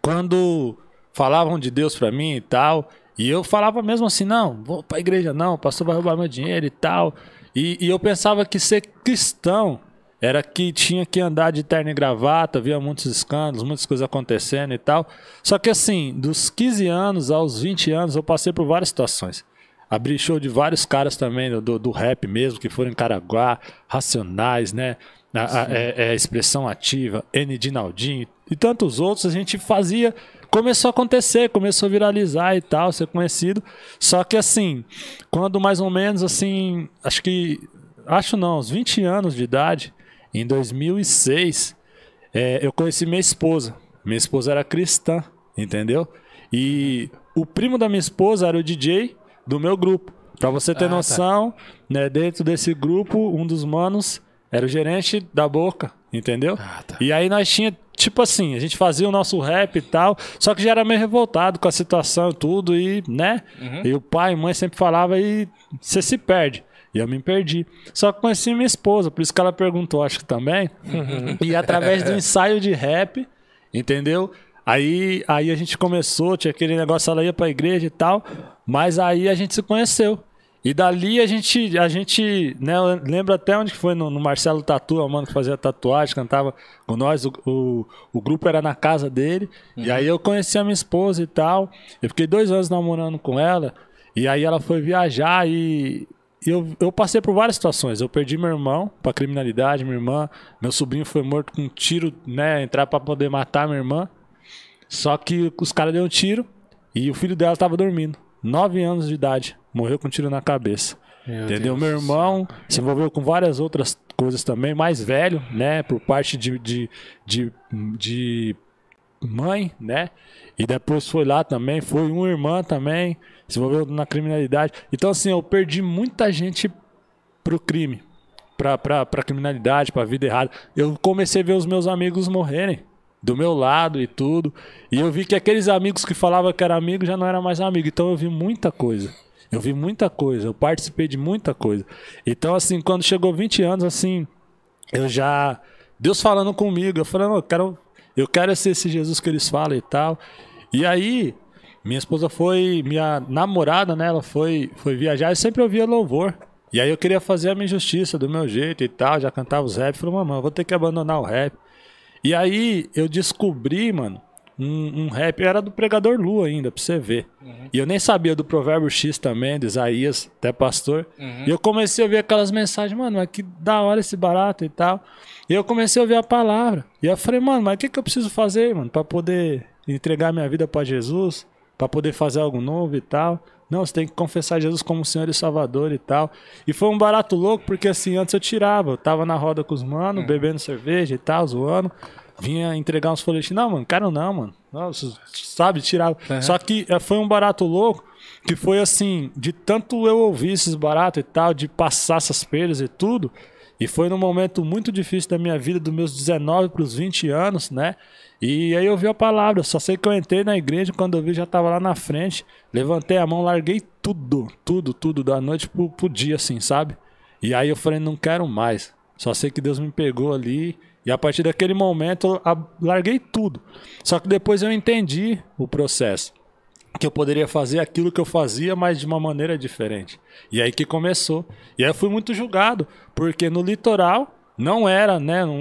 quando falavam de Deus pra mim e tal, e eu falava mesmo assim, não, vou pra igreja não, o pastor vai roubar meu dinheiro e tal. E, e eu pensava que ser cristão era que tinha que andar de terno e gravata, via muitos escândalos, muitas coisas acontecendo e tal. Só que assim, dos 15 anos aos 20 anos, eu passei por várias situações. Abri show de vários caras também do, do, rap mesmo, que foram em Caraguá, Racionais, né? A, a- é, é, Expressão Ativa, N. Dinaldinho e tantos outros. A gente fazia. Começou a acontecer, começou a viralizar e tal, ser conhecido. Só que assim, quando mais ou menos assim, acho que. Acho não, uns 20 anos de idade, em 2006, é, eu conheci minha esposa. Minha esposa era cristã, entendeu? E o primo da minha esposa era o DJ do meu grupo. Pra você ter Ah, tá. noção, né, dentro desse grupo, um dos manos era o gerente da Boca, entendeu? Ah, tá. E aí nós tinha, tipo assim, a gente fazia o nosso rap e tal, só que já era meio revoltado com a situação e tudo, e, né? Uhum. E o pai e mãe sempre falava e você se perde. E eu me perdi. Só que conheci minha esposa, por isso que ela perguntou, acho que também. E através do ensaio de rap, entendeu? Aí, aí a gente começou, tinha aquele negócio, ela ia pra igreja e tal, mas aí a gente se conheceu. E dali a gente, a gente, né, eu lembro até onde que foi, no, no Marcelo Tatu, o mano que fazia tatuagem, cantava com nós, o, o, o grupo era na casa dele, e aí eu conheci a minha esposa e tal, eu fiquei dois anos namorando com ela, e aí ela foi viajar e, eu, eu passei por várias situações. Eu perdi meu irmão pra criminalidade, minha irmã. Meu sobrinho foi morto com um tiro, né? Entrar pra poder matar minha irmã. Só que os caras deram um tiro e o filho dela tava dormindo. Nove anos de idade. Morreu com um tiro na cabeça. Meu Entendeu? Deus. Meu irmão se envolveu com várias outras coisas também, mais velho, né? Por parte de, de, de, de mãe, né? E depois foi lá também, foi uma irmã também, se envolveu na criminalidade. Então, assim, eu perdi muita gente pro crime, pra, pra, pra criminalidade, pra vida errada. Eu comecei a ver os meus amigos morrerem. Do meu lado e tudo. E eu vi que aqueles amigos que falavam que era amigo já não era mais amigo. Então eu vi muita coisa. Eu vi muita coisa. Eu participei de muita coisa. Então, assim, quando chegou 20 anos, assim, eu já. Deus falando comigo. Eu falei, não, eu quero, eu quero ser esse Jesus que eles falam e tal. E aí, minha esposa foi. Minha namorada, né? Ela foi, foi viajar e sempre ouvia louvor. E aí eu queria fazer a minha justiça do meu jeito e tal. Já cantava os rap. Falei, mamãe, eu vou ter que abandonar o rap. E aí eu descobri, mano, um, um rap. Era do pregador Lu ainda, pra você ver. E eu nem sabia do Provérbio X também, de Isaías, até pastor. E eu comecei a ouvir aquelas mensagens, mano, mas que da hora esse barato e tal. E eu comecei a ouvir a palavra. E eu falei, mano, mas o que, que eu preciso fazer, mano, pra poder entregar minha vida pra Jesus? Pra poder fazer algo novo e tal. Não, você tem que confessar Jesus como Senhor e Salvador e tal. E foi um barato louco, porque assim, antes eu tirava. Eu tava na roda com os manos, bebendo cerveja e tal, zoando. Vinha entregar uns folhetinhos. Não, mano, quero não, mano. Nossa, sabe, tirava. Só que eh, foi um barato louco, que foi assim, de tanto eu ouvir esses baratos e tal, de passar essas perdas e tudo. E foi num momento muito difícil da minha vida, dos meus 19 para os 20 anos, né? E aí eu vi a palavra, só sei que eu entrei na igreja, quando eu vi já tava lá na frente, levantei a mão, larguei tudo, tudo, tudo, da noite pro, pro dia, assim, sabe? E aí eu falei, não quero mais. Só sei que Deus me pegou ali. E a partir daquele momento eu larguei tudo. Só que depois eu entendi o processo. Que eu poderia fazer aquilo que eu fazia, mas de uma maneira diferente. E aí que começou. E aí eu fui muito julgado, porque no litoral não era né, um,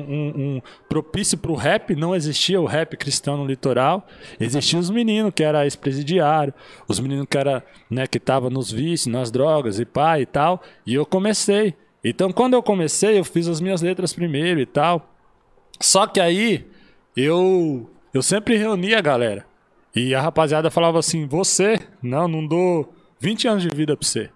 um- propício para o rap, não existia o rap cristão no litoral. Existiam os meninos que era ex-presidiário, os meninos que era né, que tava nos vícios, nas drogas e pá e tal. E eu comecei. Então quando eu comecei, eu fiz as minhas letras primeiro e tal. Só que aí eu eu sempre reunia a galera. E a rapaziada falava assim: "Você, não, não dou 20 anos de vida pra você.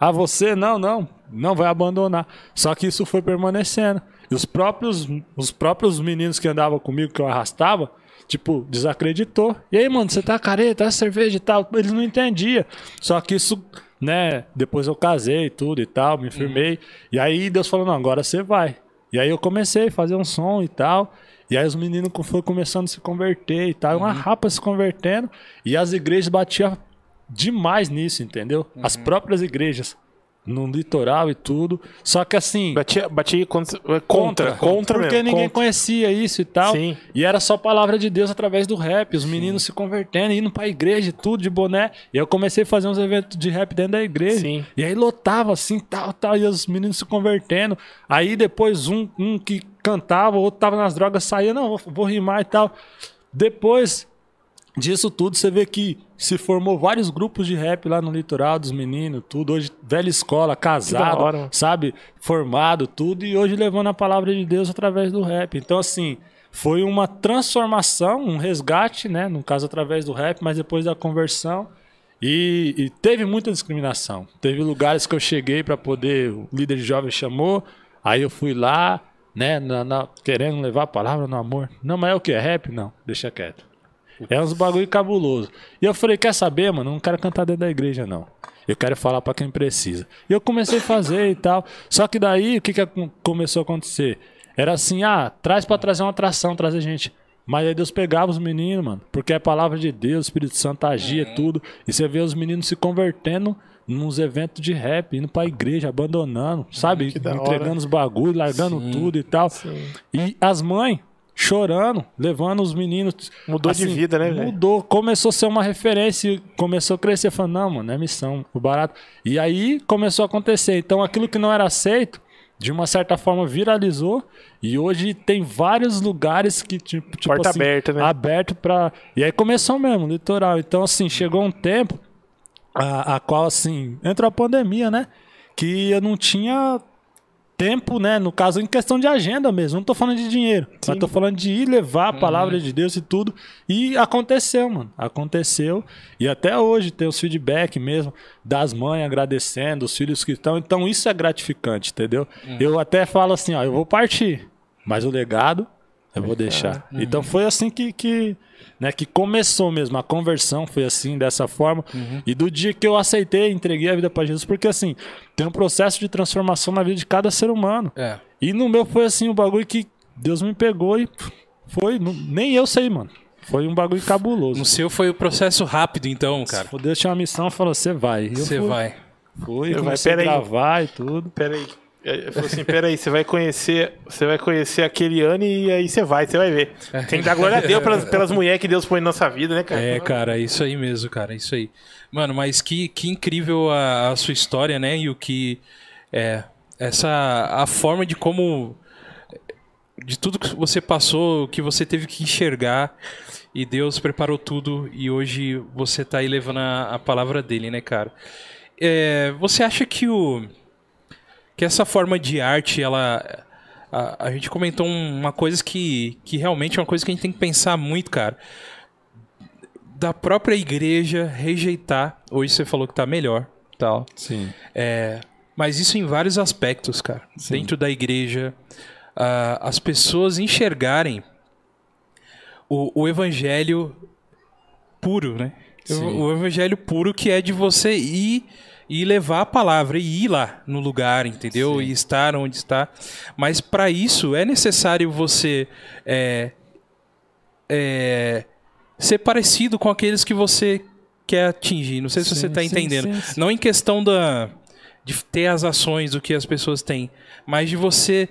Ah, você não, não, não vai abandonar". Só que isso foi permanecendo. E os próprios os próprios meninos que andavam comigo que eu arrastava, tipo, desacreditou. E aí, mano, você tá careta, é cerveja e tal. Eles não entendiam. Só que isso, né, depois eu casei e tudo e tal, me firmei. E aí Deus falou: "Não, agora você vai". E aí eu comecei a fazer um som e tal. E aí os meninos foram começando a se converter e tal. e Uma rapa se convertendo. E as igrejas batiam demais nisso, entendeu? As próprias igrejas. No litoral e tudo. Só que assim. Bati, bati contra, contra, contra porque mesmo, ninguém contra. conhecia isso e tal. Sim. E era só palavra de Deus através do rap. Os meninos se convertendo, indo pra igreja e tudo de boné. E eu comecei a fazer uns eventos de rap dentro da igreja. Sim. E aí lotava assim, tal, tal. E os meninos se convertendo. Aí depois um, um que cantava, o outro tava nas drogas, saía, não, vou, vou rimar e tal. Depois disso tudo, você vê que se formou vários grupos de rap lá no litoral dos meninos, tudo. Hoje, velha escola, casado, hora, sabe? Formado, tudo. E hoje levando a palavra de Deus através do rap. Então, assim, foi uma transformação, um resgate, né? No caso, através do rap, mas depois da conversão. E, e teve muita discriminação. Teve lugares que eu cheguei para poder, o líder de jovens chamou, aí eu fui lá, né, na- na- querendo levar a palavra no amor. Não, mas é o que? É rap? Não, deixa quieto. É uns bagulho cabuloso. E eu falei, quer saber, mano? Eu não quero cantar dentro da igreja, não. Eu quero falar pra quem precisa. E eu comecei a fazer e tal. Só que daí, o que, que começou a acontecer? Era assim, ah, traz pra trazer uma atração, trazer gente. Mas aí Deus pegava os meninos, mano. Porque é a palavra de Deus, o Espírito Santo agia, tudo. E você vê os meninos se convertendo nos eventos de rap, indo pra igreja, abandonando, sabe? da hora. Entregando os bagulhos, largando tudo e tal. E as mães chorando, levando os meninos. assim, Mudou de vida, né, velho? Mudou, começou a ser uma referência, e começou a crescer. Falando, não, mano, é missão, o barato. E aí começou a acontecer. Então aquilo que não era aceito, de uma certa forma viralizou. E hoje tem vários lugares que, tipo, tipo Porta assim, aberta, né? Aberto pra. E aí começou mesmo, litoral. Então, assim, chegou um tempo a, a qual, assim, entrou a pandemia, né? que eu não tinha tempo, né? No caso, em questão de agenda mesmo. Não tô falando de dinheiro. Sim. Mas tô falando de ir levar a palavra uhum. de Deus e tudo. E aconteceu, mano. Aconteceu. E até hoje tem os feedback mesmo das mães agradecendo, os filhos que estão. Então isso é gratificante, entendeu? Uhum. Eu até falo assim, ó, eu vou partir. Mas o legado eu vou deixar. Uhum. Então foi assim que, que né, que começou mesmo. A conversão foi assim dessa forma. Uhum. e do dia que eu aceitei entreguei a vida para Jesus porque assim tem um processo de transformação na vida de cada ser humano. É. e no meu foi assim um bagulho que Deus me pegou e foi nem eu sei mano. Foi um bagulho cabuloso. No seu foi o processo rápido então cara. Deus tinha uma missão falou você vai. Você vai. Foi vai pera gravar e tudo. Pera aí ele falou assim: peraí, você vai conhecer, você vai conhecer aquele ano e aí você vai, você vai ver. Tem que dar glória a Deus pelas, pelas mulheres que Deus põe na nossa vida, né, cara? É, cara, isso aí mesmo, cara, isso aí. Mano, mas que, que incrível a, a sua história, né? E o que. É. Essa. A forma de como. De tudo que você passou, que você teve que enxergar. E Deus preparou tudo e hoje você tá aí levando a, a palavra dele, né, cara? É, você acha que o que essa forma de arte, ela. A, a gente comentou uma coisa que, que realmente é uma coisa que a gente tem que pensar muito, cara. Da própria igreja rejeitar. Hoje você falou que tá melhor. Tal. Sim. É, mas isso em vários aspectos, cara. Sim. Dentro da igreja, uh, as pessoas enxergarem o, o evangelho puro, né? O, o, evangelho puro que é de você ir e levar a palavra e ir lá no lugar, entendeu? Sim. E estar onde está. Mas para isso é necessário você é, é, ser parecido com aqueles que você quer atingir. Não sei se sim, você está entendendo. Sim, Não em questão da, de ter as ações do que as pessoas têm, mas de você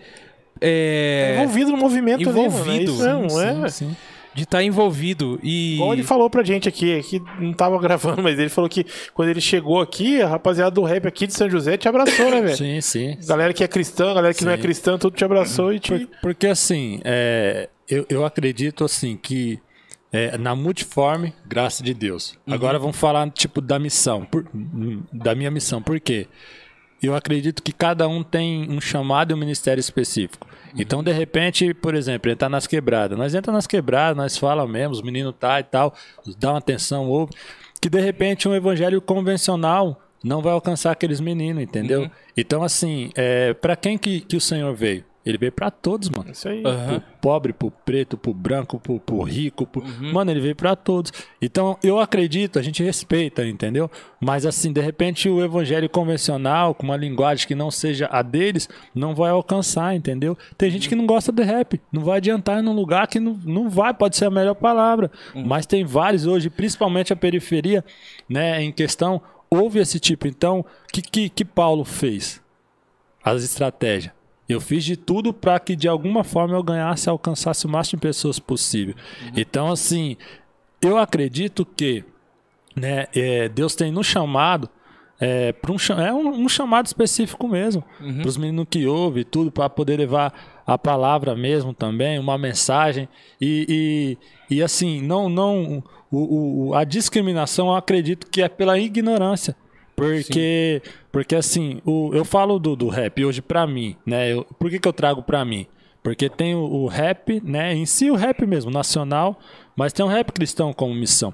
é, envolvido no movimento envolvido, ali, mano. É isso, é, de estar tá envolvido. E... Igual ele falou pra gente aqui, que não tava gravando, mas ele falou que quando ele chegou aqui, a rapaziada do rap aqui de São José te abraçou, né, velho? Sim, sim. Galera que é cristã, galera que sim. não é cristã, tudo te abraçou e te. Por, porque assim, é, eu, eu acredito assim que. É, na multiforme, graça de Deus. Uhum. Agora vamos falar, tipo, da missão. Por, da minha missão. Por quê? Eu acredito que cada um tem um chamado e um ministério específico. Então, de repente, por exemplo, ele tá nas quebradas. Nós entra nas quebradas, nós fala mesmo, os meninos tá e tal, dá uma atenção, ouve. Que de repente um evangelho convencional não vai alcançar aqueles meninos, entendeu? Uhum. Então, assim, é, para quem que, que o Senhor veio? Ele veio para todos, mano. Isso aí. Uhum. Pro pobre, pro preto, pro branco, pro, pro rico. Pro... Uhum. Mano, ele veio para todos. Então, eu acredito, a gente respeita, entendeu? Mas, assim, de repente, o evangelho convencional, com uma linguagem que não seja a deles, não vai alcançar, entendeu? Tem gente que não gosta de rap. Não vai adiantar num lugar que não, não vai, pode ser a melhor palavra. Uhum. Mas tem vários hoje, principalmente a periferia, né, em questão, houve esse tipo. Então, o que, que, que Paulo fez? As estratégias eu fiz de tudo para que de alguma forma eu ganhasse e alcançasse o máximo de pessoas possível. Uhum. Então, assim, eu acredito que né, é, Deus tem nos chamado é, um, é um, um, chamado específico mesmo uhum. para os meninos que ouvem tudo para poder levar a palavra mesmo também uma mensagem e, e, e assim não não o, o, a discriminação eu acredito que é pela ignorância porque, porque assim, o, eu falo do, do rap hoje pra mim, né? Eu, por que, que eu trago pra mim? Porque tem o, o, rap, né? Em si o rap mesmo, nacional, mas tem um rap cristão como missão.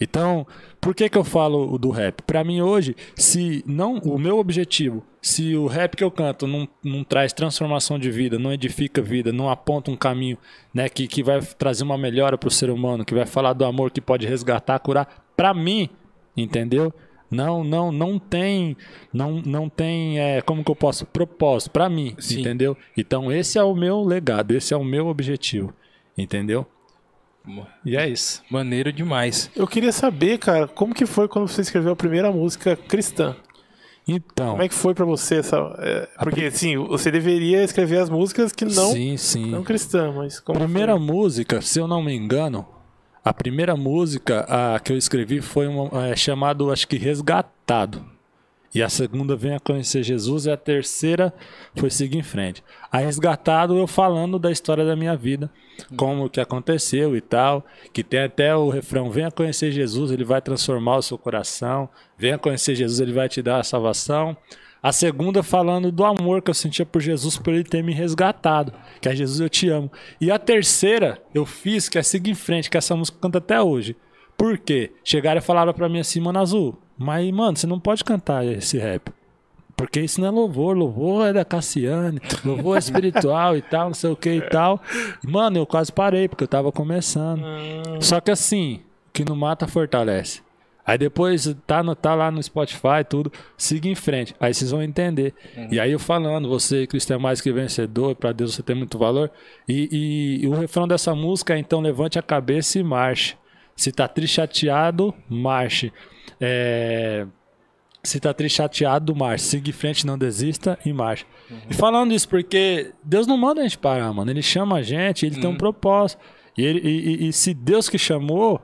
Então, por que, que eu falo do rap? Para mim hoje, se não o meu objetivo, se o rap que eu canto não, não traz transformação de vida, não edifica vida, não aponta um caminho, né, que, que vai trazer uma melhora para o ser humano, que vai falar do amor que pode resgatar, curar, para mim, entendeu? Não, não, não tem, não, não tem, é, como que eu posso propósito para mim, Sim. entendeu? Então esse é o meu legado, esse é o meu objetivo, entendeu? E é isso. Maneiro demais. Eu queria saber, cara, como que foi quando você escreveu a primeira música cristã? Então. Como é que foi para você essa. É, porque, pri... assim, você deveria escrever as músicas que não. Sim, sim. Não cristã, mas. Como a primeira foi? música, se eu não me engano, a primeira música a, que eu escrevi foi uma, é, chamado, acho que Resgatado. E a segunda vem a conhecer Jesus e a terceira foi seguir em frente. A resgatado eu falando da história da minha vida, como que aconteceu e tal, que tem até o refrão venha conhecer Jesus, ele vai transformar o seu coração, venha conhecer Jesus, ele vai te dar a salvação. A segunda falando do amor que eu sentia por Jesus, por ele ter me resgatado. Que é Jesus, eu te amo. E a terceira eu fiz, que é seguir em frente, que essa música canta até hoje. Por quê? Chegaram e falaram pra mim assim, mano Azul, mas, mano, você não pode cantar esse rap. Porque isso não é louvor, louvor é da Cassiane, louvor é espiritual e tal, não sei o que e tal. Mano, eu quase parei, porque eu tava começando. Só que assim, o que não mata fortalece. Aí depois tá, no, tá lá no Spotify, tudo, siga em frente. Aí vocês vão entender. Uhum. E aí eu falando, você, Cristo é mais que vencedor, para Deus você tem muito valor. E, e, e, o refrão dessa música é então levante a cabeça e marche. Se tá triste chateado, marche. É... Se tá triste chateado, marche. Siga em frente, não desista e marche. Uhum. E falando isso, porque Deus não manda a gente parar, mano. Ele chama a gente, ele uhum. tem um uhum. propósito. E, ele, e, e se Deus que chamou,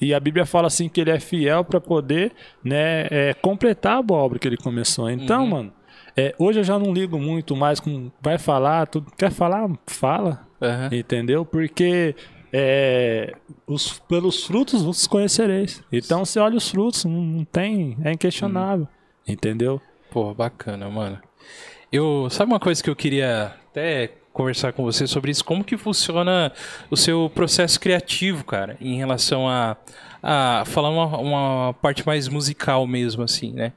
e a Bíblia fala assim que ele é fiel para poder né, é, completar a obra que ele começou. Então, uhum. mano, é, hoje eu já não ligo muito mais com. Vai falar, tu quer falar? Fala. Uhum. Entendeu? Porque é, os, pelos frutos vos conhecereis. Então você olha os frutos, não, não tem. É inquestionável. Uhum. Entendeu? Pô, bacana, mano. Eu. Sabe uma coisa que eu queria até conversar com você sobre isso. Como que funciona o seu processo criativo, cara, em relação a, a falar uma, uma parte mais musical mesmo, assim, né?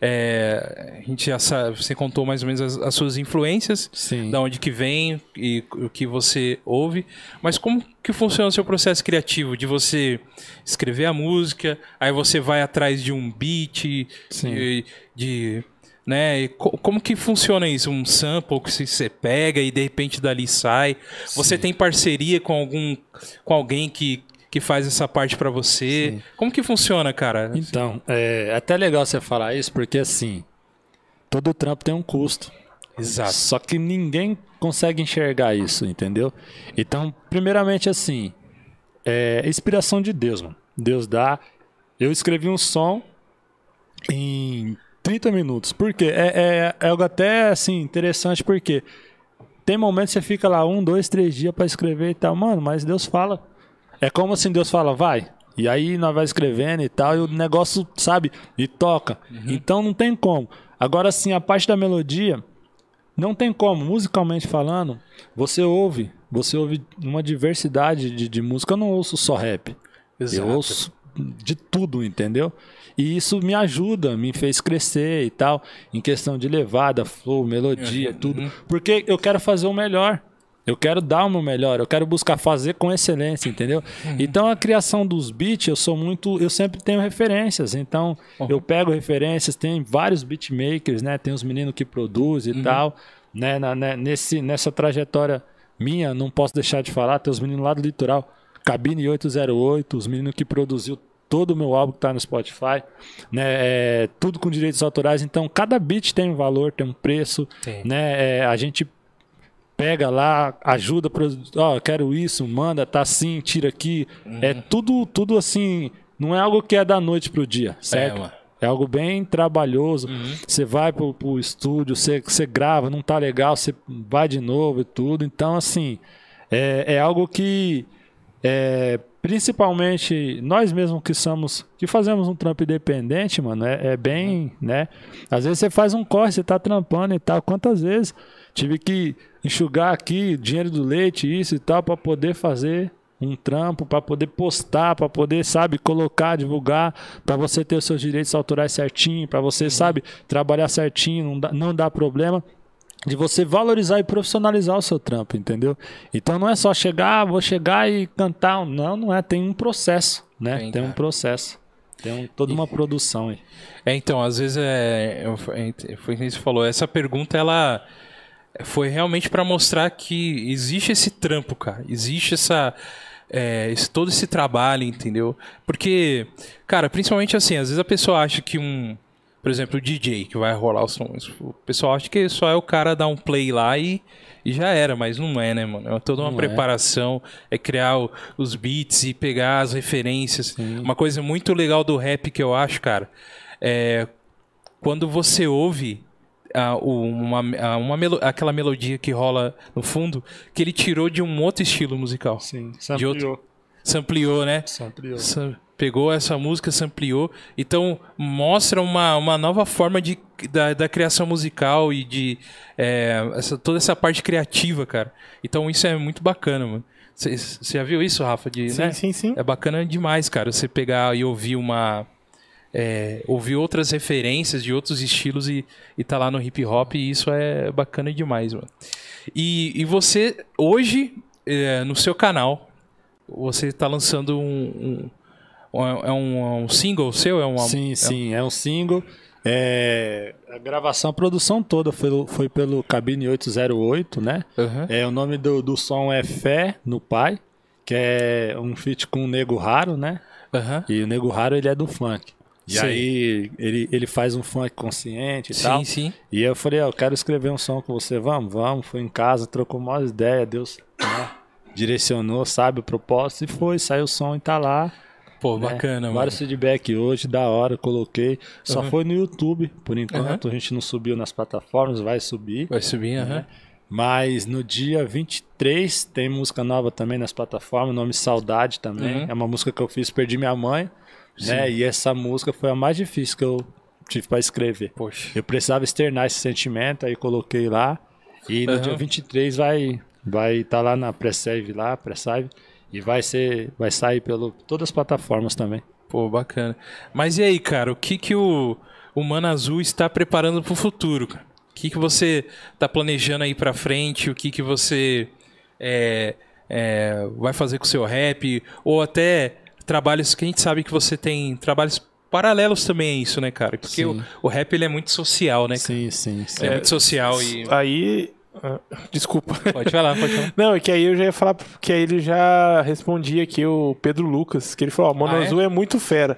É, a gente já sabe, você contou mais ou menos as, as, suas influências, Sim. da onde que vem e o que você ouve, mas como que funciona o seu processo criativo de você escrever a música, aí você vai atrás de um beat, de, de né? como que funciona isso? Um sample que você pega e de repente dali sai? Sim. Você tem parceria com algum com alguém que, que faz essa parte para você? Sim. Como que funciona, cara? Então, é até legal você falar isso porque assim, todo trampo tem um custo. Exato. Só que ninguém consegue enxergar isso, entendeu? Então, primeiramente assim, é inspiração de Deus, mano. Deus dá. Eu escrevi um som em 30 minutos. Por quê? É, é, é algo até assim, interessante, porque tem momentos que você fica lá um, dois, três dias para escrever e tal. Mano, mas Deus fala. É como assim Deus fala, vai. E aí nós vai escrevendo e tal, e o negócio, sabe, e toca. Uhum. Então não tem como. Agora sim, a parte da melodia, não tem como. Musicalmente falando, você ouve, você ouve uma diversidade de, de música. Eu não ouço só rap. Exato. Eu ouço de tudo, entendeu? E isso me ajuda, me fez crescer e tal, em questão de levada, flow, melodia, uhum. tudo. Porque eu quero fazer o melhor. Eu quero dar o meu melhor, eu quero buscar fazer com excelência, entendeu? Uhum. Então a criação dos beats, eu sou muito, eu sempre tenho referências. Então uhum. eu pego referências, tem vários beatmakers, né? Tem os meninos que produzem e uhum. tal, né? Na, né? Nesse, nessa trajetória minha, não posso deixar de falar, tem os meninos lá do litoral, Cabine 808, os meninos que produziu todo o meu álbum que está no Spotify, né? É, tudo com direitos autorais. Então, cada beat tem um valor, tem um preço, Sim. né? É, a gente pega lá, ajuda ó, oh, quero isso, manda, tá assim, tira aqui. Uhum. É tudo, tudo assim. Não é algo que é da noite pro dia, certo? É, é algo bem trabalhoso. Uhum. Você vai pro, pro estúdio, você, você grava, não tá legal, você vai de novo e tudo. Então, assim, é, é algo que é, principalmente nós mesmos que somos, que fazemos um trampo independente, mano, é, é, bem, né? Às vezes você faz um corre, você tá trampando e tal. Quantas vezes tive que enxugar aqui dinheiro do leite, isso e tal, para poder fazer um trampo, para poder postar, para poder, sabe, colocar, divulgar, para você ter os seus direitos autorais certinho, para você, uhum. sabe, trabalhar certinho, não dá, não dá problema de você valorizar e profissionalizar o seu trampo, entendeu? Então não é só chegar, vou chegar e cantar, não, não é, tem um processo, né? Tem, tem um processo. Tem um, toda uma e, produção aí. É, então, às vezes é, é foi o que você falou, essa pergunta ela foi realmente para mostrar que existe esse trampo, cara. Existe essa é, esse, todo esse trabalho, entendeu? Porque, cara, principalmente assim, às vezes a pessoa acha que um por exemplo, o DJ que vai rolar os sons. O pessoal acha que só é o cara dar um play lá e, e já era, mas não é, né, mano? É toda uma não é. preparação, é, é criar o, os beats e pegar as referências. Sim. Uma coisa muito legal do rap que eu acho, cara, é quando você ouve a, uma, a, uma melo, aquela melodia que rola no fundo, que ele tirou de um outro estilo musical. Sim, sampleou. De outro, sampleou, né? Sampleou. Pegou essa música, se ampliou. Então, mostra uma, uma nova forma de, da, da criação musical e de é, essa, toda essa parte criativa, cara. Então, isso é muito bacana, mano. Você já viu isso, Rafa? De, Sim, né? sim, sim. É bacana demais, cara. Você pegar e ouvir uma. é, ouvir outras referências de outros estilos e, e tá lá no hip hop, e isso é bacana demais, mano. E, e você, hoje, é, no seu canal, você tá lançando um. um é um, um single seu? É uma, sim, sim, é um single. É, a gravação, a produção toda foi, foi pelo Cabine 808, né? Aham. É, o nome do, do som é Fé no Pai, que é um feat com o Nego Raro, né? Aham. E o Nego Raro, ele é do funk. E Sim. aí, ele, ele faz um funk consciente e Sim, tal. sim. E eu falei, ó, eu quero escrever um som com você, vamos, vamos. Foi em casa, trocou uma ideia, Deus né, direcionou, sabe o propósito, e foi, saiu o som e tá lá. Pô, né? bacana, mano. Vários feedback hoje, da hora, coloquei. Só Uhum. foi no YouTube, por enquanto. A gente não subiu nas plataformas, vai subir. Vai subir, aham. Mas no dia 23 tem música nova também nas plataformas, nome Saudade também. Uhum. É uma música que eu fiz, Perdi Minha Mãe, né? E essa música foi a mais difícil que eu tive para escrever. Poxa. Eu precisava externar esse sentimento, aí coloquei lá. E no Uhum. dia 23 vai vai estar lá na pré-save lá, pré-save e vai ser vai sair pelo todas as plataformas também. Pô, bacana. Mas e aí, cara, o que que o, o Mano Azul está preparando pro futuro? cara? O que que você tá planejando aí pra frente? O que que você é, é, vai fazer com o seu rap? Ou até trabalhos que a gente sabe que você tem trabalhos paralelos também a isso, né, cara? Porque o, o rap ele é muito social, né? cara? Sim, sim, sim. Ele é muito social e. Aí. Ah, Desculpa. Pode falar, pode falar. Não, é que aí eu já ia falar que aí ele já respondia aqui o Pedro Lucas, que ele falou, ó, Mano Ah, é? Azul é muito fera.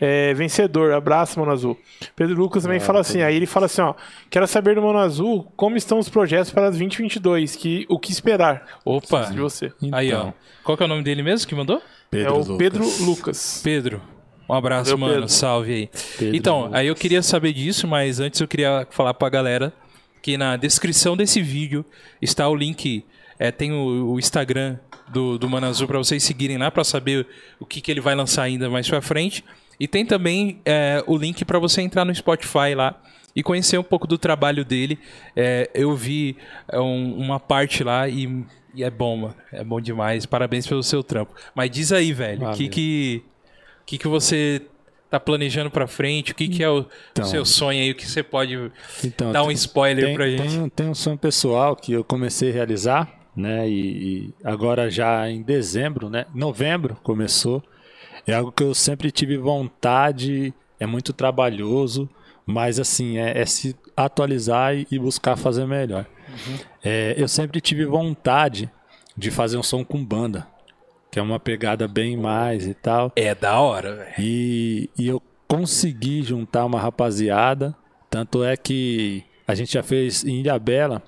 É, vencedor, abraço, Mano Azul. Pedro Lucas Ah, também fala assim, aí ele fala assim, ó, quero saber do Mano Azul como estão os projetos para as 2022, que, o que esperar Opa! de você. Aí, ó. Então. Qual que é o nome dele mesmo que mandou? é o Pedro Lucas. Pedro. Um abraço, Valeu, mano. Pedro. Salve aí. Pedro então, Lucas. aí eu queria saber disso, mas antes eu queria falar pra galera que na descrição desse vídeo está o link. é, tem o, o Instagram do, do Mano Azul pra vocês seguirem lá pra saber o que, que ele vai lançar ainda mais pra frente. E tem também é, o link pra você entrar no Spotify lá e conhecer um pouco do trabalho dele. É, eu vi é, um- uma parte lá e, e é bom, mano. É bom demais. Parabéns pelo seu trampo. Mas diz aí, velho, o que que, que que você tá planejando pra frente? O que que é o Então. seu sonho aí? O que você pode Então, dar um spoiler tem, pra gente? Tem, tem um sonho pessoal que eu comecei a realizar, né? E, e agora já em dezembro, né? Novembro começou. É algo que eu sempre tive vontade, é muito trabalhoso, mas assim, é, é se atualizar e, e buscar fazer melhor. É, eu sempre tive vontade de fazer um som com banda, que é uma pegada bem mais e tal. É da hora, velho. E, e eu consegui juntar uma rapaziada. Tanto é que a gente já fez em Ilhabela.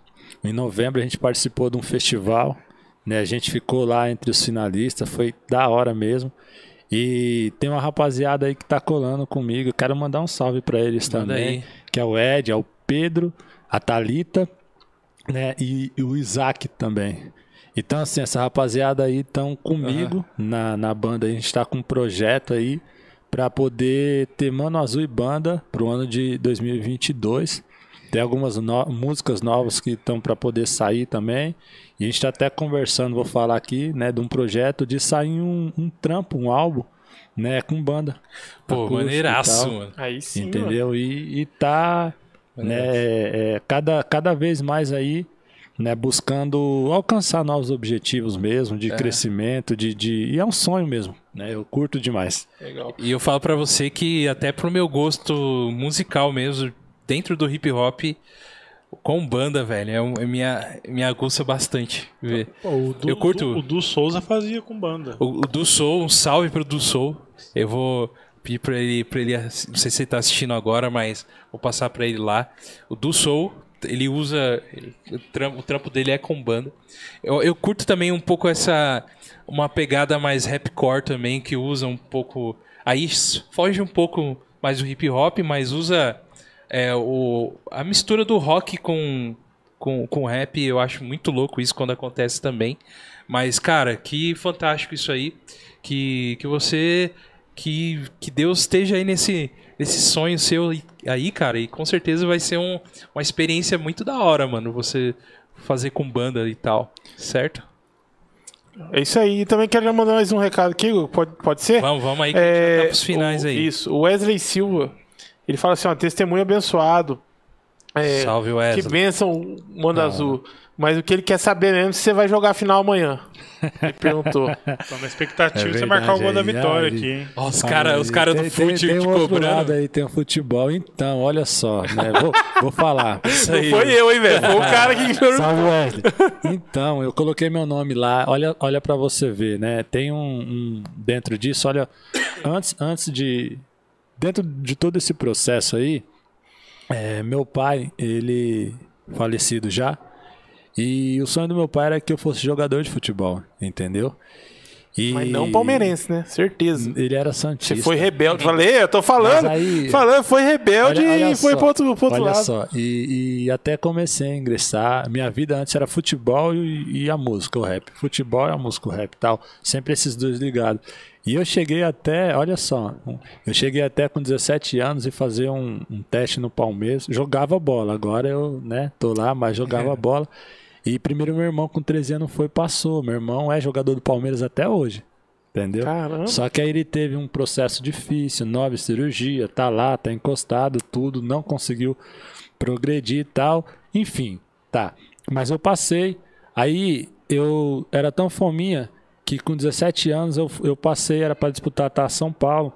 Em novembro a gente participou de um festival. Né? A gente ficou lá entre os finalistas. Foi da hora mesmo. E tem uma rapaziada aí que tá colando comigo. Quero mandar um salve pra eles Manda também. aí. Que é o Ed, é o Pedro, a Thalita, né? E, e o Isaac também. Então, assim, essa rapaziada aí estão comigo na, na banda. A gente tá com um projeto aí pra poder ter Mano Azul e banda pro ano de 2022. Tem algumas no- músicas novas que estão pra poder sair também. E a gente tá até conversando, vou falar aqui, né, de um projeto de sair um, um trampo, um álbum, né, com banda. Pô, maneiraço, mano. Aí sim, mano. Entendeu? E, e tá né, é, cada, cada vez mais aí né, buscando alcançar novos objetivos mesmo, de crescimento, de, de. E é um sonho mesmo, né? Eu curto demais. Legal. E eu falo pra você que até pro meu gosto musical mesmo, dentro do hip hop, com banda, velho, é, é minha, me aguça bastante ver. Pô, o Du, Eu curto- O Du Souza fazia com banda. O, o Du Soul, um salve pro Du Soul. Eu vou pedir pra ele, pra ele, não sei se ele tá assistindo agora, mas vou passar pra ele lá. O Du Soul, ele usa, o, trampo, o trampo dele é com banda. Eu, eu curto também um pouco essa, uma pegada mais rapcore também, que usa um pouco, aí foge um pouco mais do hip hop, mas usa é, o, a mistura do rock com, com, com rap, eu acho muito louco isso quando acontece também. Mas, cara, que fantástico isso aí. Que, que você que, que Deus esteja aí nesse, nesse sonho seu aí, cara. E com certeza vai ser um, uma experiência muito da hora, mano. Você fazer com banda e tal, certo? É isso aí. E também quero mandar mais um recado aqui, pode, pode ser? Vamos, vamos aí, que a gente tá pros finais o, aí. Isso, o Wesley Silva. Ele fala assim, ó, testemunho abençoado. É, Salve, que Wesley. bênção, Manda Azul. Mas o que ele quer saber mesmo é se você vai jogar a final amanhã. Ele perguntou. Tô na expectativa É de você marcar o gol da vitória aí- aqui, hein? Ó, os caras aí. os cara do Tem- tem- fute tem te um cobrando. aí, tem o futebol. Então, olha só, né? Vou, vou falar. Não foi eu, hein, velho? Foi o cara que. Salve, Wesley. Então, eu coloquei meu nome lá. Olha, olha para você ver, né? Tem um, um- dentro disso, olha, antes, antes de dentro de todo esse processo aí, é, meu pai, ele falecido já, e o sonho do meu pai era que eu fosse jogador de futebol, entendeu? E Mas não palmeirense, né? Certeza. Ele era santista. Você foi rebelde. Falei, eu tô falando. Aí- Falando, foi rebelde Olha- olha e foi só, pro outro, pro outro Olha lado. só, e, e até comecei a ingressar. Minha vida antes era futebol e, e a música, o rap. Futebol e a música, o rap e tal. Sempre esses dois ligados. E eu cheguei até, olha só, eu cheguei até com 17 anos e fazer um, um teste no Palmeiras. Jogava bola, agora eu, né, tô lá, mas jogava bola. E primeiro meu irmão com 13 anos foi, passou. Meu irmão é jogador do Palmeiras até hoje. Entendeu? Caramba. Só que aí ele teve um processo difícil, nove cirurgia, tá lá, tá encostado, tudo, não conseguiu progredir e tal. Enfim, tá. Mas eu passei. Aí eu era tão fominha que com 17 anos eu, eu passei, era para disputar a São Paulo.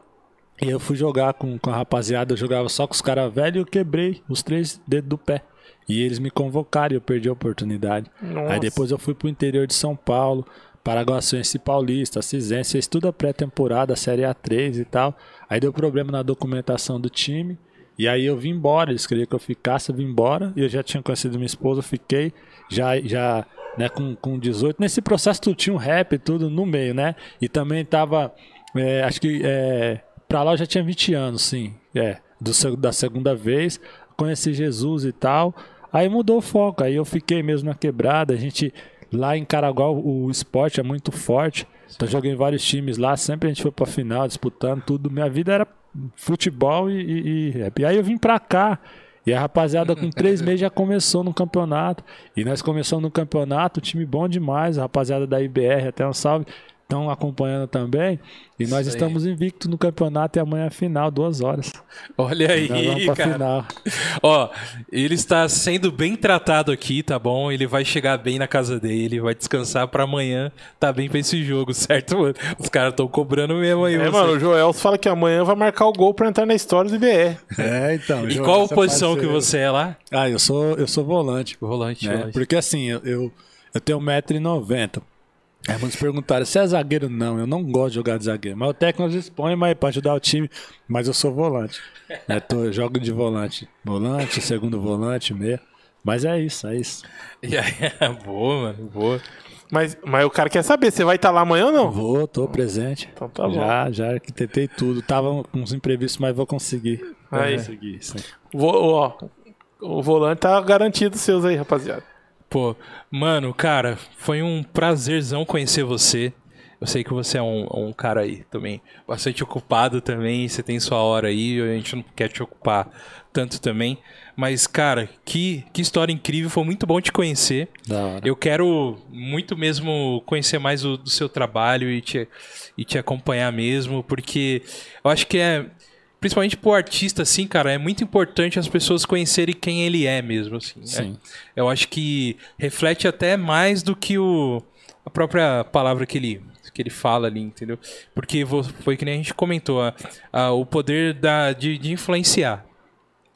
E eu fui jogar com, com a rapaziada, eu jogava só com os caras velhos e eu quebrei os três dedos do pé. E eles me convocaram e eu perdi a oportunidade. Nossa. Aí depois eu fui pro interior de São Paulo, Paraguaçuense Paulista, Cisense, fez tudo a pré-temporada, Série A3 e tal. Aí deu problema na documentação do time. E aí eu vim embora, eles queriam que eu ficasse, eu vim embora. E eu já tinha conhecido minha esposa, eu fiquei já, já né, com, com 18. Nesse processo tu tinha um rap e tudo no meio, né? E também tava, é, acho que é, pra lá eu já tinha 20 anos, sim. É, do, da segunda vez, conheci Jesus e tal. Aí mudou o foco, aí eu fiquei mesmo na quebrada. A gente, lá em Caraguá, o, esporte é muito forte. Então joguei vários times lá, sempre a gente foi pra final, disputando tudo. Minha vida era futebol e, e, e rap. E aí eu vim pra cá. E a rapaziada com três meses já começou no campeonato. E nós começamos no campeonato, time bom demais. A rapaziada da IBR, até um salve, estão acompanhando também. E nós Isso aí. estamos invictos no campeonato e amanhã é final, duas horas. Olha aí, Nós vamos pra cara. final. Ó, ele está sendo bem tratado aqui, tá bom? Ele vai chegar bem na casa dele, vai descansar pra amanhã, tá bem pra esse jogo, certo, mano? Os caras estão cobrando mesmo aí. É, você. mano, o Joel fala que amanhã vai marcar o gol pra entrar na história do IBR. É, então. E qual posição que você é lá? Ah, eu sou, eu sou volante. Volante, né? volante. Porque assim, eu, eu, eu tenho 1,90m. Aí muitos perguntaram, você é zagueiro? Não, eu não gosto de jogar de zagueiro. Mas o técnico às vezes põe mas pra ajudar o time, mas eu sou volante. né? Tô, eu jogo de volante. Volante, segundo volante, meia. Mas é isso, é isso. E aí, boa, mano, boa. Mas, mas o cara quer saber, você vai estar lá amanhã ou não? Vou, tô presente. Então tá bom. já, já arquitetei tudo. Tava com uns imprevistos, mas vou conseguir. Vou Aí. conseguir. isso aí. Vou, ó, o volante tá garantido seus aí, rapaziada. Pô, mano, cara, foi um prazerzão conhecer você. Eu sei que você é um, um cara aí também bastante ocupado também, você tem sua hora aí, a gente não quer te ocupar tanto também. Mas, cara, que, que história incrível, foi muito bom te conhecer. Eu quero muito mesmo conhecer mais o, do seu trabalho e te, e te acompanhar mesmo, porque eu acho que é, principalmente pro artista, assim, cara, é muito importante as pessoas conhecerem quem ele é mesmo, assim. né? Sim. Eu acho que reflete até mais do que o, a própria palavra que ele, que ele fala ali, entendeu? Porque foi que nem a gente comentou, a, a- o poder da, de, de influenciar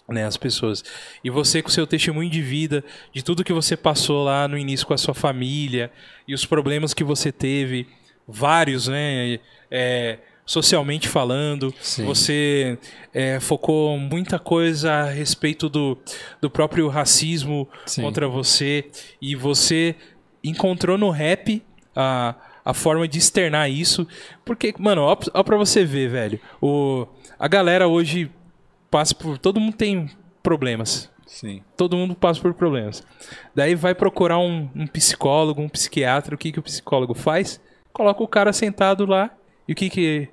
né, as pessoas. E você com seu testemunho de vida, de tudo que você passou lá no início com a sua família e os problemas que você teve, vários, né? é, socialmente falando, Sim. você é, focou muita coisa a respeito do, do próprio racismo Sim. contra você e você encontrou no rap a, a forma de externar isso. Porque, mano, ó, ó pra você ver, velho. O, a galera hoje passa por. Todo mundo tem problemas. Sim. Todo mundo passa por problemas. Daí vai procurar um, um psicólogo, um psiquiatra. O que, que o psicólogo faz? Coloca o cara sentado lá. E o que, que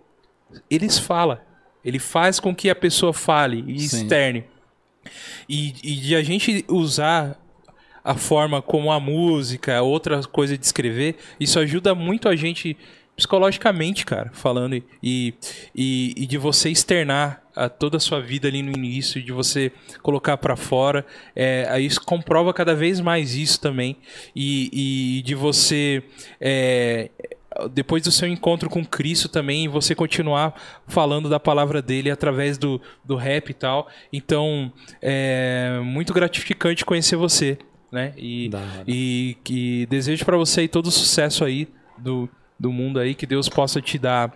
eles fala. Ele faz com que a pessoa fale e Sim. externe. E, e de a gente usar a forma como a música, outra coisa de escrever, isso ajuda muito a gente psicologicamente, cara, falando e, e, e de você externar a toda a sua vida ali no início, de você colocar pra fora, é, aí isso comprova cada vez mais isso também e, e de você é, depois do seu encontro com Cristo também, você continuar falando da palavra dele através do, do rap e tal. Então, é muito gratificante conhecer você, né? E, e que desejo pra você aí todo o sucesso aí do, do mundo aí, que Deus possa te dar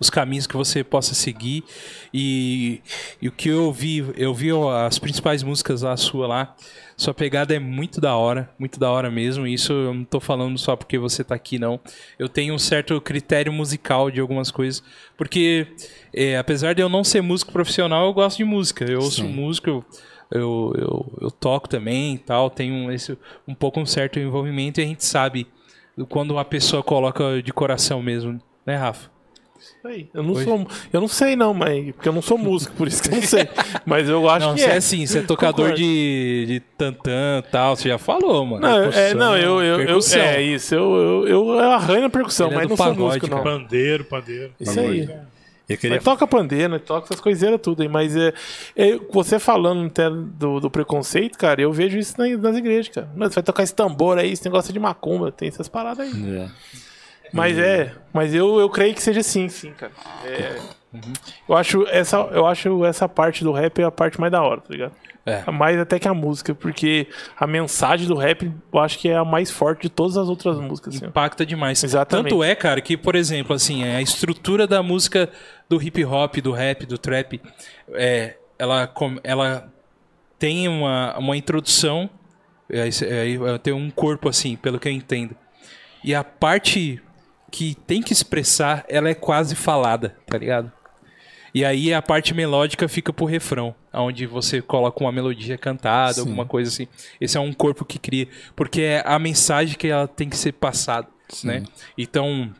os caminhos que você possa seguir e, e o que eu vi, eu vi as principais músicas lá sua lá. Sua pegada é muito da hora, muito da hora mesmo. Isso eu não tô falando só porque você tá aqui não. Eu tenho um certo critério musical de algumas coisas, porque é, apesar de eu não ser músico profissional, eu gosto de música. Eu ouço Sim. música, eu, eu, eu, eu toco também e tal, tenho esse, um pouco um certo envolvimento e a gente sabe do quando uma pessoa coloca de coração mesmo, né, Rafa? Eu não, sou, eu não sei não, mas porque eu não sou músico, por isso que eu não sei. Mas eu acho não, que você é é. assim, você é tocador Concordo. de, de tantã e tal, você já falou, mano. Não, é, Percussão, não eu, eu, eu é isso, eu, eu, eu, eu arranho na percussão, Ele é mas do não sou pagode, músico, não. Pandeiro, pandeiro. Isso aí. Eu queria Mas toca pandeiro, né? toca essas coiseiras tudo aí. Mas é, é, você falando até do, do preconceito, cara, eu vejo isso na- nas igrejas, cara. Mas você vai tocar esse tambor aí, esse negócio de macumba, tem essas paradas aí. É. Mas é, mas eu, eu creio que seja assim, sim, cara. É, eu, acho essa, eu acho essa parte do rap a parte mais da hora, tá ligado? É. Mais até que a música, porque a mensagem do rap eu acho que é a mais forte de todas as outras músicas. Assim. Impacta demais. Exatamente. Tanto é, cara, que, por exemplo, assim, a estrutura da música do hip hop, do rap, do trap, é, ela, ela tem uma, uma introdução, é, é, tem um corpo assim, pelo que eu entendo. E a parte que tem que expressar, ela é quase falada, tá ligado? E aí a parte melódica fica pro refrão, onde você coloca uma melodia cantada, Sim. alguma coisa assim. Esse é um corpo que cria, porque é a mensagem que ela tem que ser passada, né? Então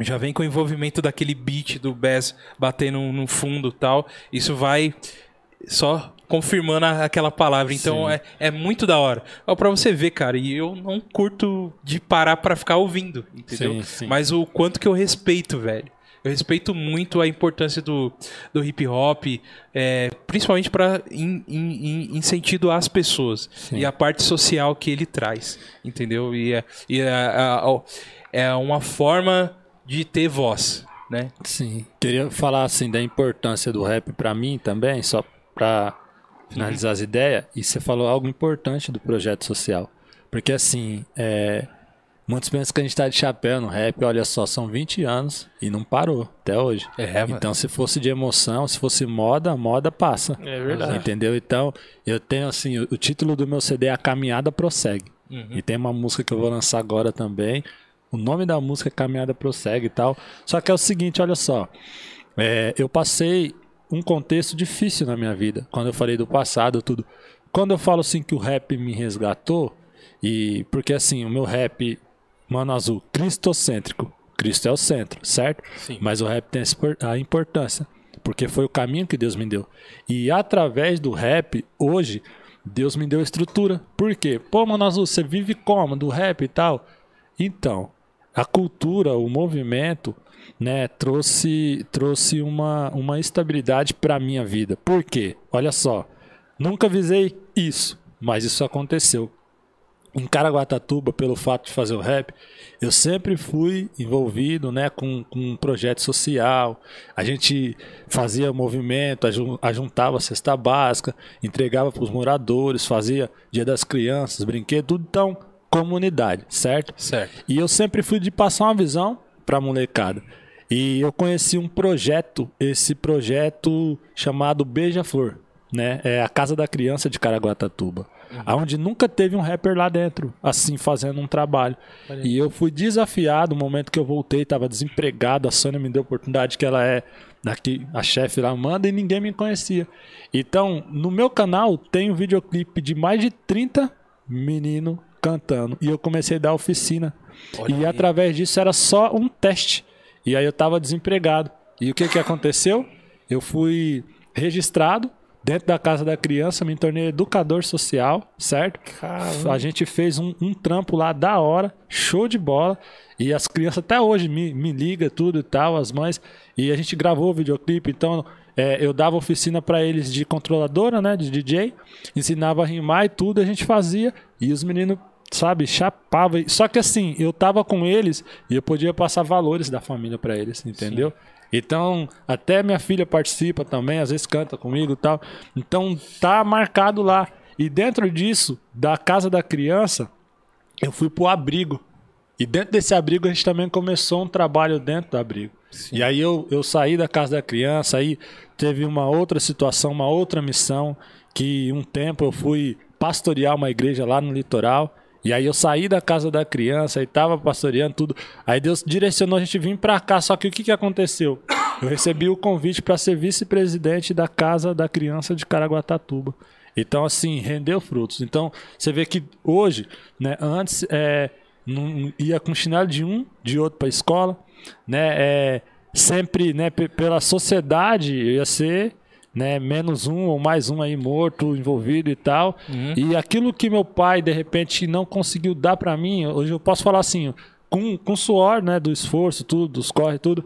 já vem com o envolvimento daquele beat do bass batendo no fundo e tal. Isso vai só confirmando aquela palavra. Então Sim. é, é muito da hora. Ó, pra você ver, cara, e eu não curto de parar pra ficar ouvindo, entendeu? Sim, sim. Mas o quanto que eu respeito, velho. Eu respeito muito a importância do, do hip hop, é, principalmente para em sentido às pessoas e a parte social que ele traz, entendeu? E é, e é, a- é uma forma de ter voz, né? Sim. Queria falar assim da importância do rap pra mim também, só pra finalizar as ideias. E você falou algo importante do projeto social. Porque assim, é, muitos pensam que a gente tá de chapéu no rap, olha só, são 20 anos e não parou até hoje. É, mano. Então, se fosse de emoção, se fosse moda, a moda passa. É verdade. Entendeu? Então, eu tenho assim, o, o título do meu CD é A Caminhada Prossegue. Uhum. E tem uma música que eu vou lançar agora também. O nome da música é Caminhada Prossegue e tal. Só que é o seguinte, olha só. É, eu passei um contexto difícil na minha vida. Quando eu falei do passado, tudo. Quando eu falo assim que o rap me resgatou, e porque assim, o meu rap, mano azul, cristocêntrico. Cristo é o centro, certo? Sim. Mas o rap tem a importância, porque foi o caminho que Deus me deu. E através do rap, hoje, Deus me deu estrutura. Por quê? Pô, mano azul, você vive como? Do rap e tal? Então, a cultura, o movimento, né, trouxe, trouxe uma, uma estabilidade para minha vida. Por quê? Olha só, nunca visei isso, mas isso aconteceu. Em Caraguatatuba, pelo fato de fazer o rap, eu sempre fui envolvido né, com, com um projeto social. A gente fazia movimento, aju- ajuntava cesta básica, entregava para os moradores, fazia Dia das Crianças, brinquedo, tudo então comunidade, certo? Certo. E eu sempre fui de passar uma visão pra molecada. E eu conheci um projeto, esse projeto chamado Beija-Flor, né? É a Casa da Criança de Caraguatatuba. Onde nunca teve um rapper lá dentro, assim, fazendo um trabalho. E eu fui desafiado, no momento que eu voltei, estava desempregado, a Sônia me deu a oportunidade que ela é daqui, a chefe lá manda e ninguém me conhecia. Então, no meu canal tem um videoclipe de mais de 30 meninos cantando. E eu comecei a dar oficina. Olha e aí. através disso era só um teste. E aí eu tava desempregado. E o que que aconteceu? Eu fui registrado dentro da casa da criança, me tornei educador social, certo? Caramba. A gente fez um, um trampo lá da hora, show de bola. E as crianças até hoje me, me ligam tudo e tal, as mães. E a gente gravou o videoclipe, então é, eu dava oficina para eles de controladora, né, de DJ, ensinava a rimar e tudo, a gente fazia. E os meninos, sabe, chapava. Só que assim, eu tava com eles e eu podia passar valores da família para eles, entendeu? Então, até minha filha participa também, às vezes canta comigo e tal. Então, tá marcado lá. E dentro disso, da casa da criança, eu fui pro abrigo. E dentro desse abrigo a gente também começou um trabalho dentro do abrigo. E aí eu, eu saí da casa da criança, aí teve uma outra situação, uma outra missão, que um tempo eu fui pastorear uma igreja lá no litoral. E aí eu saí da casa da criança e tava pastoreando tudo. Aí Deus direcionou a gente vir pra cá. Só que o que, que aconteceu? Eu recebi o convite para ser vice-presidente da casa da criança de Caraguatatuba. Então, assim, rendeu frutos. Então, você vê que hoje, né, antes é, não- ia com chinelo de um, de outro para escola, né, é, sempre, né, pe- pela sociedade eu ia ser, né, menos um ou mais um aí morto, envolvido e tal. E aquilo que meu pai de repente não conseguiu dar para mim, hoje eu posso falar assim, com, com suor, né, do esforço, tudo, dos corre, tudo.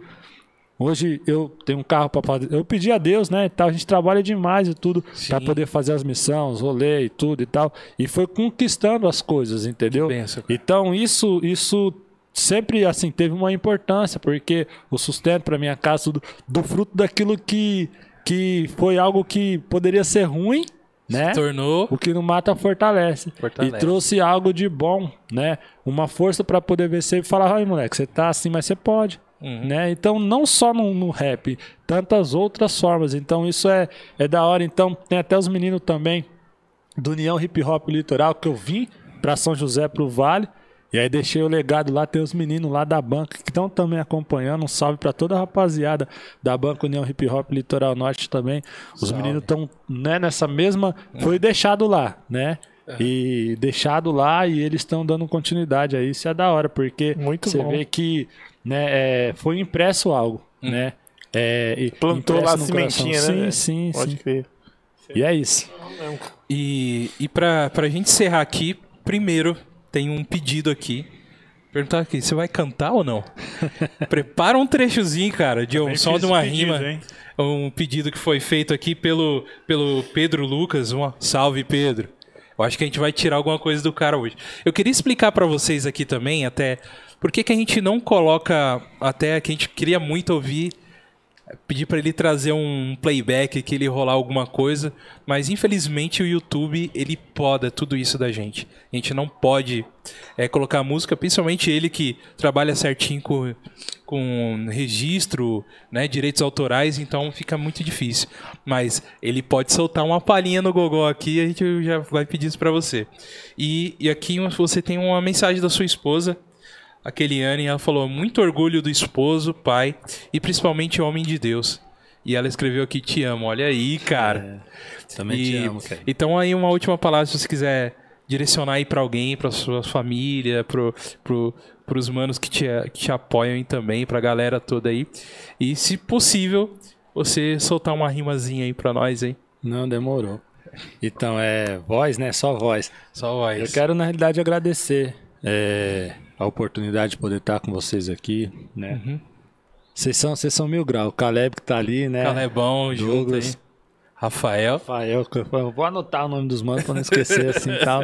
Hoje eu tenho um carro para fazer. Eu pedi a Deus, né? e tal, a gente trabalha demais e tudo para poder fazer as missões, rolê e tudo e tal. E foi conquistando as coisas, entendeu? Benção. Então isso isso sempre assim teve uma importância porque o sustento para minha casa tudo do fruto daquilo que que foi algo que poderia ser ruim, né? Tornou. O que não mata fortalece. Fortalece. E trouxe algo de bom, né? Uma força para poder vencer e falar, ai moleque, você tá assim, mas você pode. Uhum. Né? Então, não só no, no rap, tantas outras formas. Então, isso é, é da hora. Então, tem até os meninos também do União Hip Hop Litoral que eu vim para São José pro Vale. E aí deixei o legado lá, tem os meninos lá da banca que estão também acompanhando. Um salve para toda a rapaziada da banca União Hip Hop Litoral Norte também. Os meninos estão né, nessa mesma. Foi deixado lá, né? E deixado lá e eles estão dando continuidade a isso. É da hora, porque Muito você bom. vê que né, é, foi impresso algo, né? É, e Plantou lá a no coração. sementinha, né? Sim, sim, Pode sim. crer. E é isso. E, e pra, pra gente encerrar aqui, primeiro tem um pedido aqui. Perguntar aqui, você vai cantar ou não? Prepara um trechozinho, cara, de um som fiz de uma pedido, rima. hein? Um pedido que foi feito aqui pelo, pelo Pedro Lucas. Uma salve, Pedro. Eu acho que a gente vai tirar alguma coisa do cara hoje. Eu queria explicar pra vocês aqui também, até, por que que a gente não coloca, até que a gente queria muito ouvir pedir pra ele trazer um playback que ele rolar alguma coisa, mas infelizmente o YouTube ele poda tudo isso da gente. A gente não pode é, colocar música, principalmente ele que trabalha certinho com, com registro, né, direitos autorais, então fica muito difícil. Mas ele pode soltar uma palhinha no gogó aqui, a gente já vai pedir isso pra você. E, e aqui você tem uma mensagem da sua esposa a Keliane, ela falou muito orgulho do esposo, pai e principalmente homem de Deus. E ela escreveu aqui te amo. Olha aí, cara. Também E- te amo, cara. Então aí uma última palavra se você quiser direcionar aí pra alguém, pra sua família, pro, pro, pros manos que te, que te apoiam aí também, pra galera toda aí. E se possível, você soltar uma rimazinha aí pra nós aí. Não, demorou. Então, é voz, né? Só voz. Só vai. Eu quero, na realidade, agradecer é, a oportunidade de poder estar com vocês aqui, né? Uhum. Vocês são, vocês são mil graus. O Caleb que tá ali, né? Calebão junto aí. Douglas. Rafael. Rafael, eu vou anotar o nome dos manos pra não esquecer assim e tal.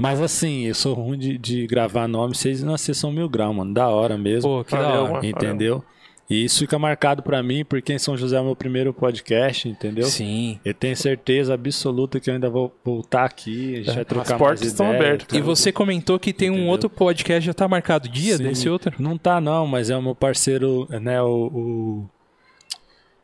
Mas assim, eu sou ruim de, de gravar nome, vocês, não, vocês são mil graus, mano. Da hora mesmo. Pô, que da Valeu, hora. mano. entendeu? E isso fica marcado pra mim, porque em São José é o meu primeiro podcast, entendeu? Sim. Eu tenho certeza absoluta que eu ainda vou voltar aqui, a gente vai trocar As portas mais estão ideia, abertas. E você comentou que tem um Entendeu? outro podcast, já tá marcado dia Sim. desse outro? Não tá não, mas é o meu parceiro, né, o, o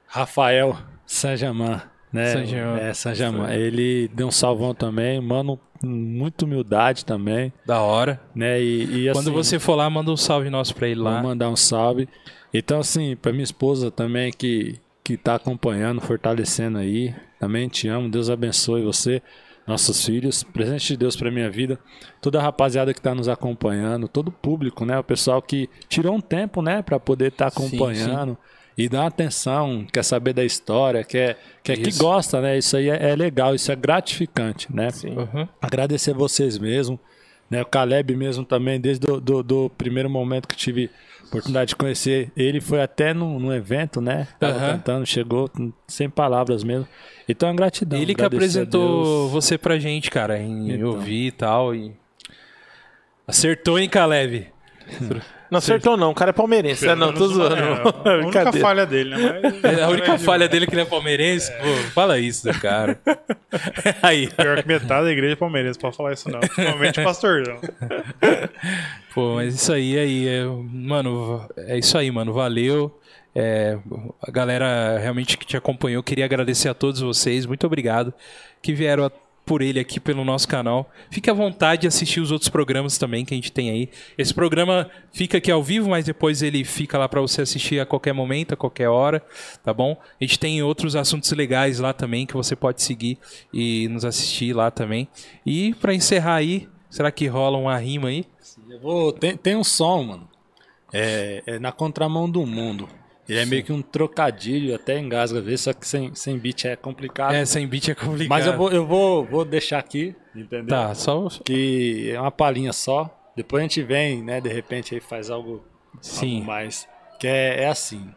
Rafael Sanjaman, né? Sanjaman. É, Sanjaman. Ele deu um salvão também, mano, com muita humildade também, Da hora. né? E, e, Quando assim, você for lá, manda um salve nosso pra ele Vou lá. mandar um salve. Então, assim, pra minha esposa também que, que tá acompanhando, fortalecendo aí. Também te amo. Deus abençoe você, nossos filhos. Presente de Deus pra minha vida. Toda a rapaziada que tá nos acompanhando, todo o público, né? O pessoal que tirou um tempo, né, pra poder estar Sim, acompanhando. e dá atenção, quer saber da história, quer, quer que gosta, né? Isso aí é, é legal, isso é gratificante, né? Sim. Uhum. Agradecer vocês mesmo, né? O Caleb mesmo também, desde do, do, do primeiro momento que tive oportunidade de conhecer ele, foi até num, num evento, né? Tava Aham. cantando, chegou sem palavras mesmo. Então, é gratidão. Ele que apresentou você pra gente, cara, em Então. ouvir e tal. E... Acertou, hein, Caleb? Não acertou, não. O cara é palmeirense. É, não, tô zoando. é, a única falha dele, né? Mas- É a única falha dele é que ele é palmeirense. Pô, fala isso, né, cara. Aí, Pior que metade da igreja é palmeirense, pode falar isso não. Principalmente o pastorzão. pô, mas isso aí, aí, é, mano, é isso aí, mano, valeu. É, a galera realmente que te acompanhou, queria agradecer a todos vocês, muito obrigado que vieram a- por ele aqui pelo nosso canal. Fique à vontade de assistir os outros programas também que a gente tem aí. Esse programa fica aqui ao vivo, mas depois ele fica lá para você assistir a qualquer momento, a qualquer hora, tá bom? A gente tem outros assuntos legais lá também que você pode seguir e nos assistir lá também. E para encerrar aí, será que rola uma rima aí? Eu vou, tem, tem um som, mano. É, é na contramão do mundo. Ele é meio que um trocadilho, até engasga às vezes, só que sem, sem beat é complicado. É, sem beat é complicado. Mas eu vou, eu vou, vou deixar aqui, entendeu? Tá, só Que é uma palhinha só. Depois a gente vem, né, de repente aí faz algo, Sim. algo mais. Que é, é assim.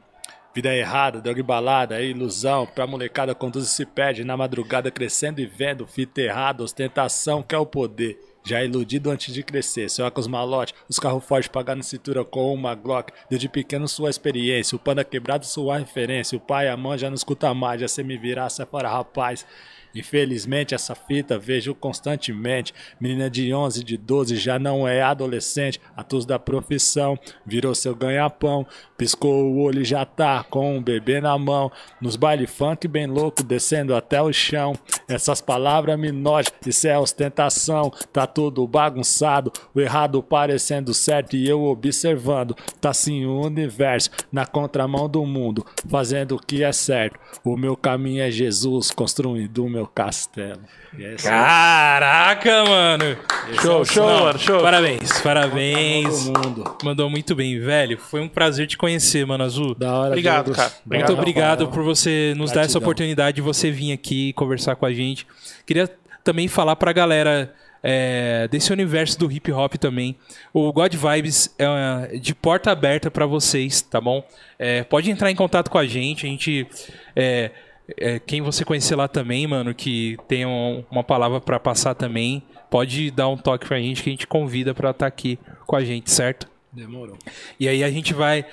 Vida errada, droga e balada, é ilusão, pra molecada conduz e se perde, na madrugada crescendo e vendo, fita errada, ostentação que é o poder. Já iludido antes de crescer, seu óculos malote, os carros fortes pagando cintura com uma Glock. Desde pequeno sua experiência, o panda quebrado sua referência, o pai e a mãe já não escuta mais, já se me virar, sai fora rapaz. Infelizmente essa fita vejo constantemente. Menina de 11, de 12 já não é adolescente. Atos da profissão, virou seu ganha-pão. Piscou o olho e já tá com um bebê na mão. Nos baile funk bem louco, descendo até o chão. Essas palavras me nojam, isso é ostentação. Tá tudo bagunçado, o errado parecendo certo e eu observando. Tá assim o universo, na contramão do mundo, fazendo o que é certo. O meu caminho é Jesus, construindo o meu castelo. E é. Caraca, mano! Show, show, Não, mano, show. Parabéns, parabéns. Todo mundo. Mandou muito bem, velho. Foi um prazer te conhecer, mano Azul. Da hora, Obrigado, Deus. cara. Da Muito obrigado Rafael. por você nos dar essa Gratidão. oportunidade de você vir aqui e conversar com a gente. Queria também falar pra galera é, desse universo do hip hop também. O God Vibes é de porta aberta pra vocês, tá bom? É, pode entrar em contato com a gente. A gente. é, é, quem você conhecer lá também, mano, que tem um- uma palavra pra passar também, pode dar um toque pra gente que a gente convida pra estar aqui com a gente, certo? Demorou. E aí a gente vai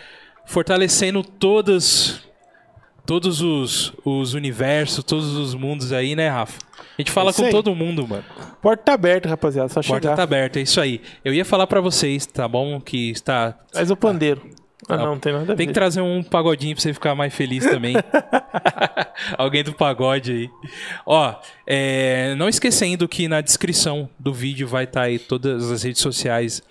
fortalecendo todas, todos os, os universos, todos os mundos aí, né, Rafa? A gente fala É com aí. todo mundo, mano. Porta tá aberta, rapaziada. Só porta chegar. tá aberta, é isso aí. Eu ia falar pra vocês, tá bom? Que está. Faz o pandeiro. Ah, Não. não, não tem nada a ver. Tem que trazer um pagodinho pra você ficar mais feliz também. Alguém do pagode aí. Ó, é, não esquecendo que na descrição do vídeo vai estar aí todas as redes sociais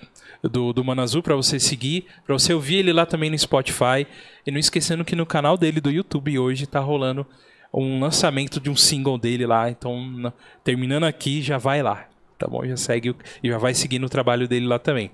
do, do Mano Azul pra você seguir, pra você ouvir ele lá também no Spotify. E não esquecendo que no canal dele do YouTube hoje tá rolando um lançamento de um single dele lá. Então, na- terminando aqui, já vai lá. Tá bom? Já segue e já vai seguindo o trabalho dele lá também.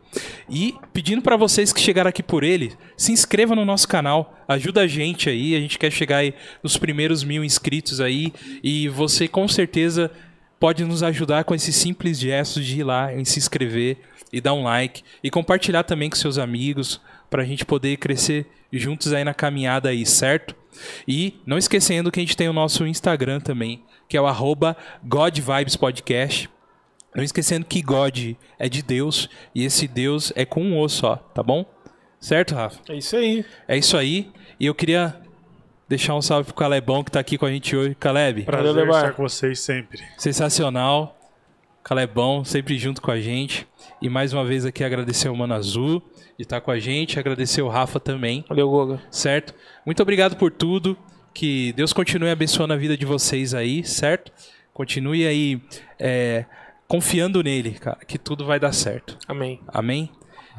E pedindo pra vocês que chegaram aqui por ele, se inscreva no nosso canal, ajuda a gente aí. A gente quer chegar aí nos primeiros mil inscritos aí. E você com certeza pode nos ajudar com esses simples gestos de ir lá e se inscrever e dar um like e compartilhar também com seus amigos pra gente poder crescer juntos aí na caminhada aí, certo? E não esquecendo que a gente tem o nosso Instagram também, que é o arroba God Vibes Podcast. Não esquecendo que God é de Deus e esse Deus é com um O só, tá bom? Certo, Rafa? É isso aí. É isso aí. E eu queria deixar um salve pro Calebão que tá aqui com a gente hoje. Caleb, Prazer Levar. estar com vocês sempre. sensacional. Calebão, sempre junto com a gente. E mais uma vez aqui agradecer ao Mano Azul de estar com a gente. Agradecer o Rafa também, Valeu, Goga. certo? Muito obrigado por tudo. Que Deus continue abençoando a vida de vocês aí, certo? Continue aí é, confiando nele, cara, que tudo vai dar certo. Amém. Amém?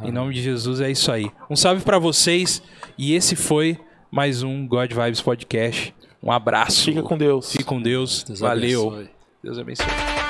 Em nome de Jesus é isso aí. Um salve pra vocês e esse foi mais um God Vibes Podcast. Um abraço. Fica com Deus. Fique com Deus. Deus Valeu. abençoe. Deus abençoe.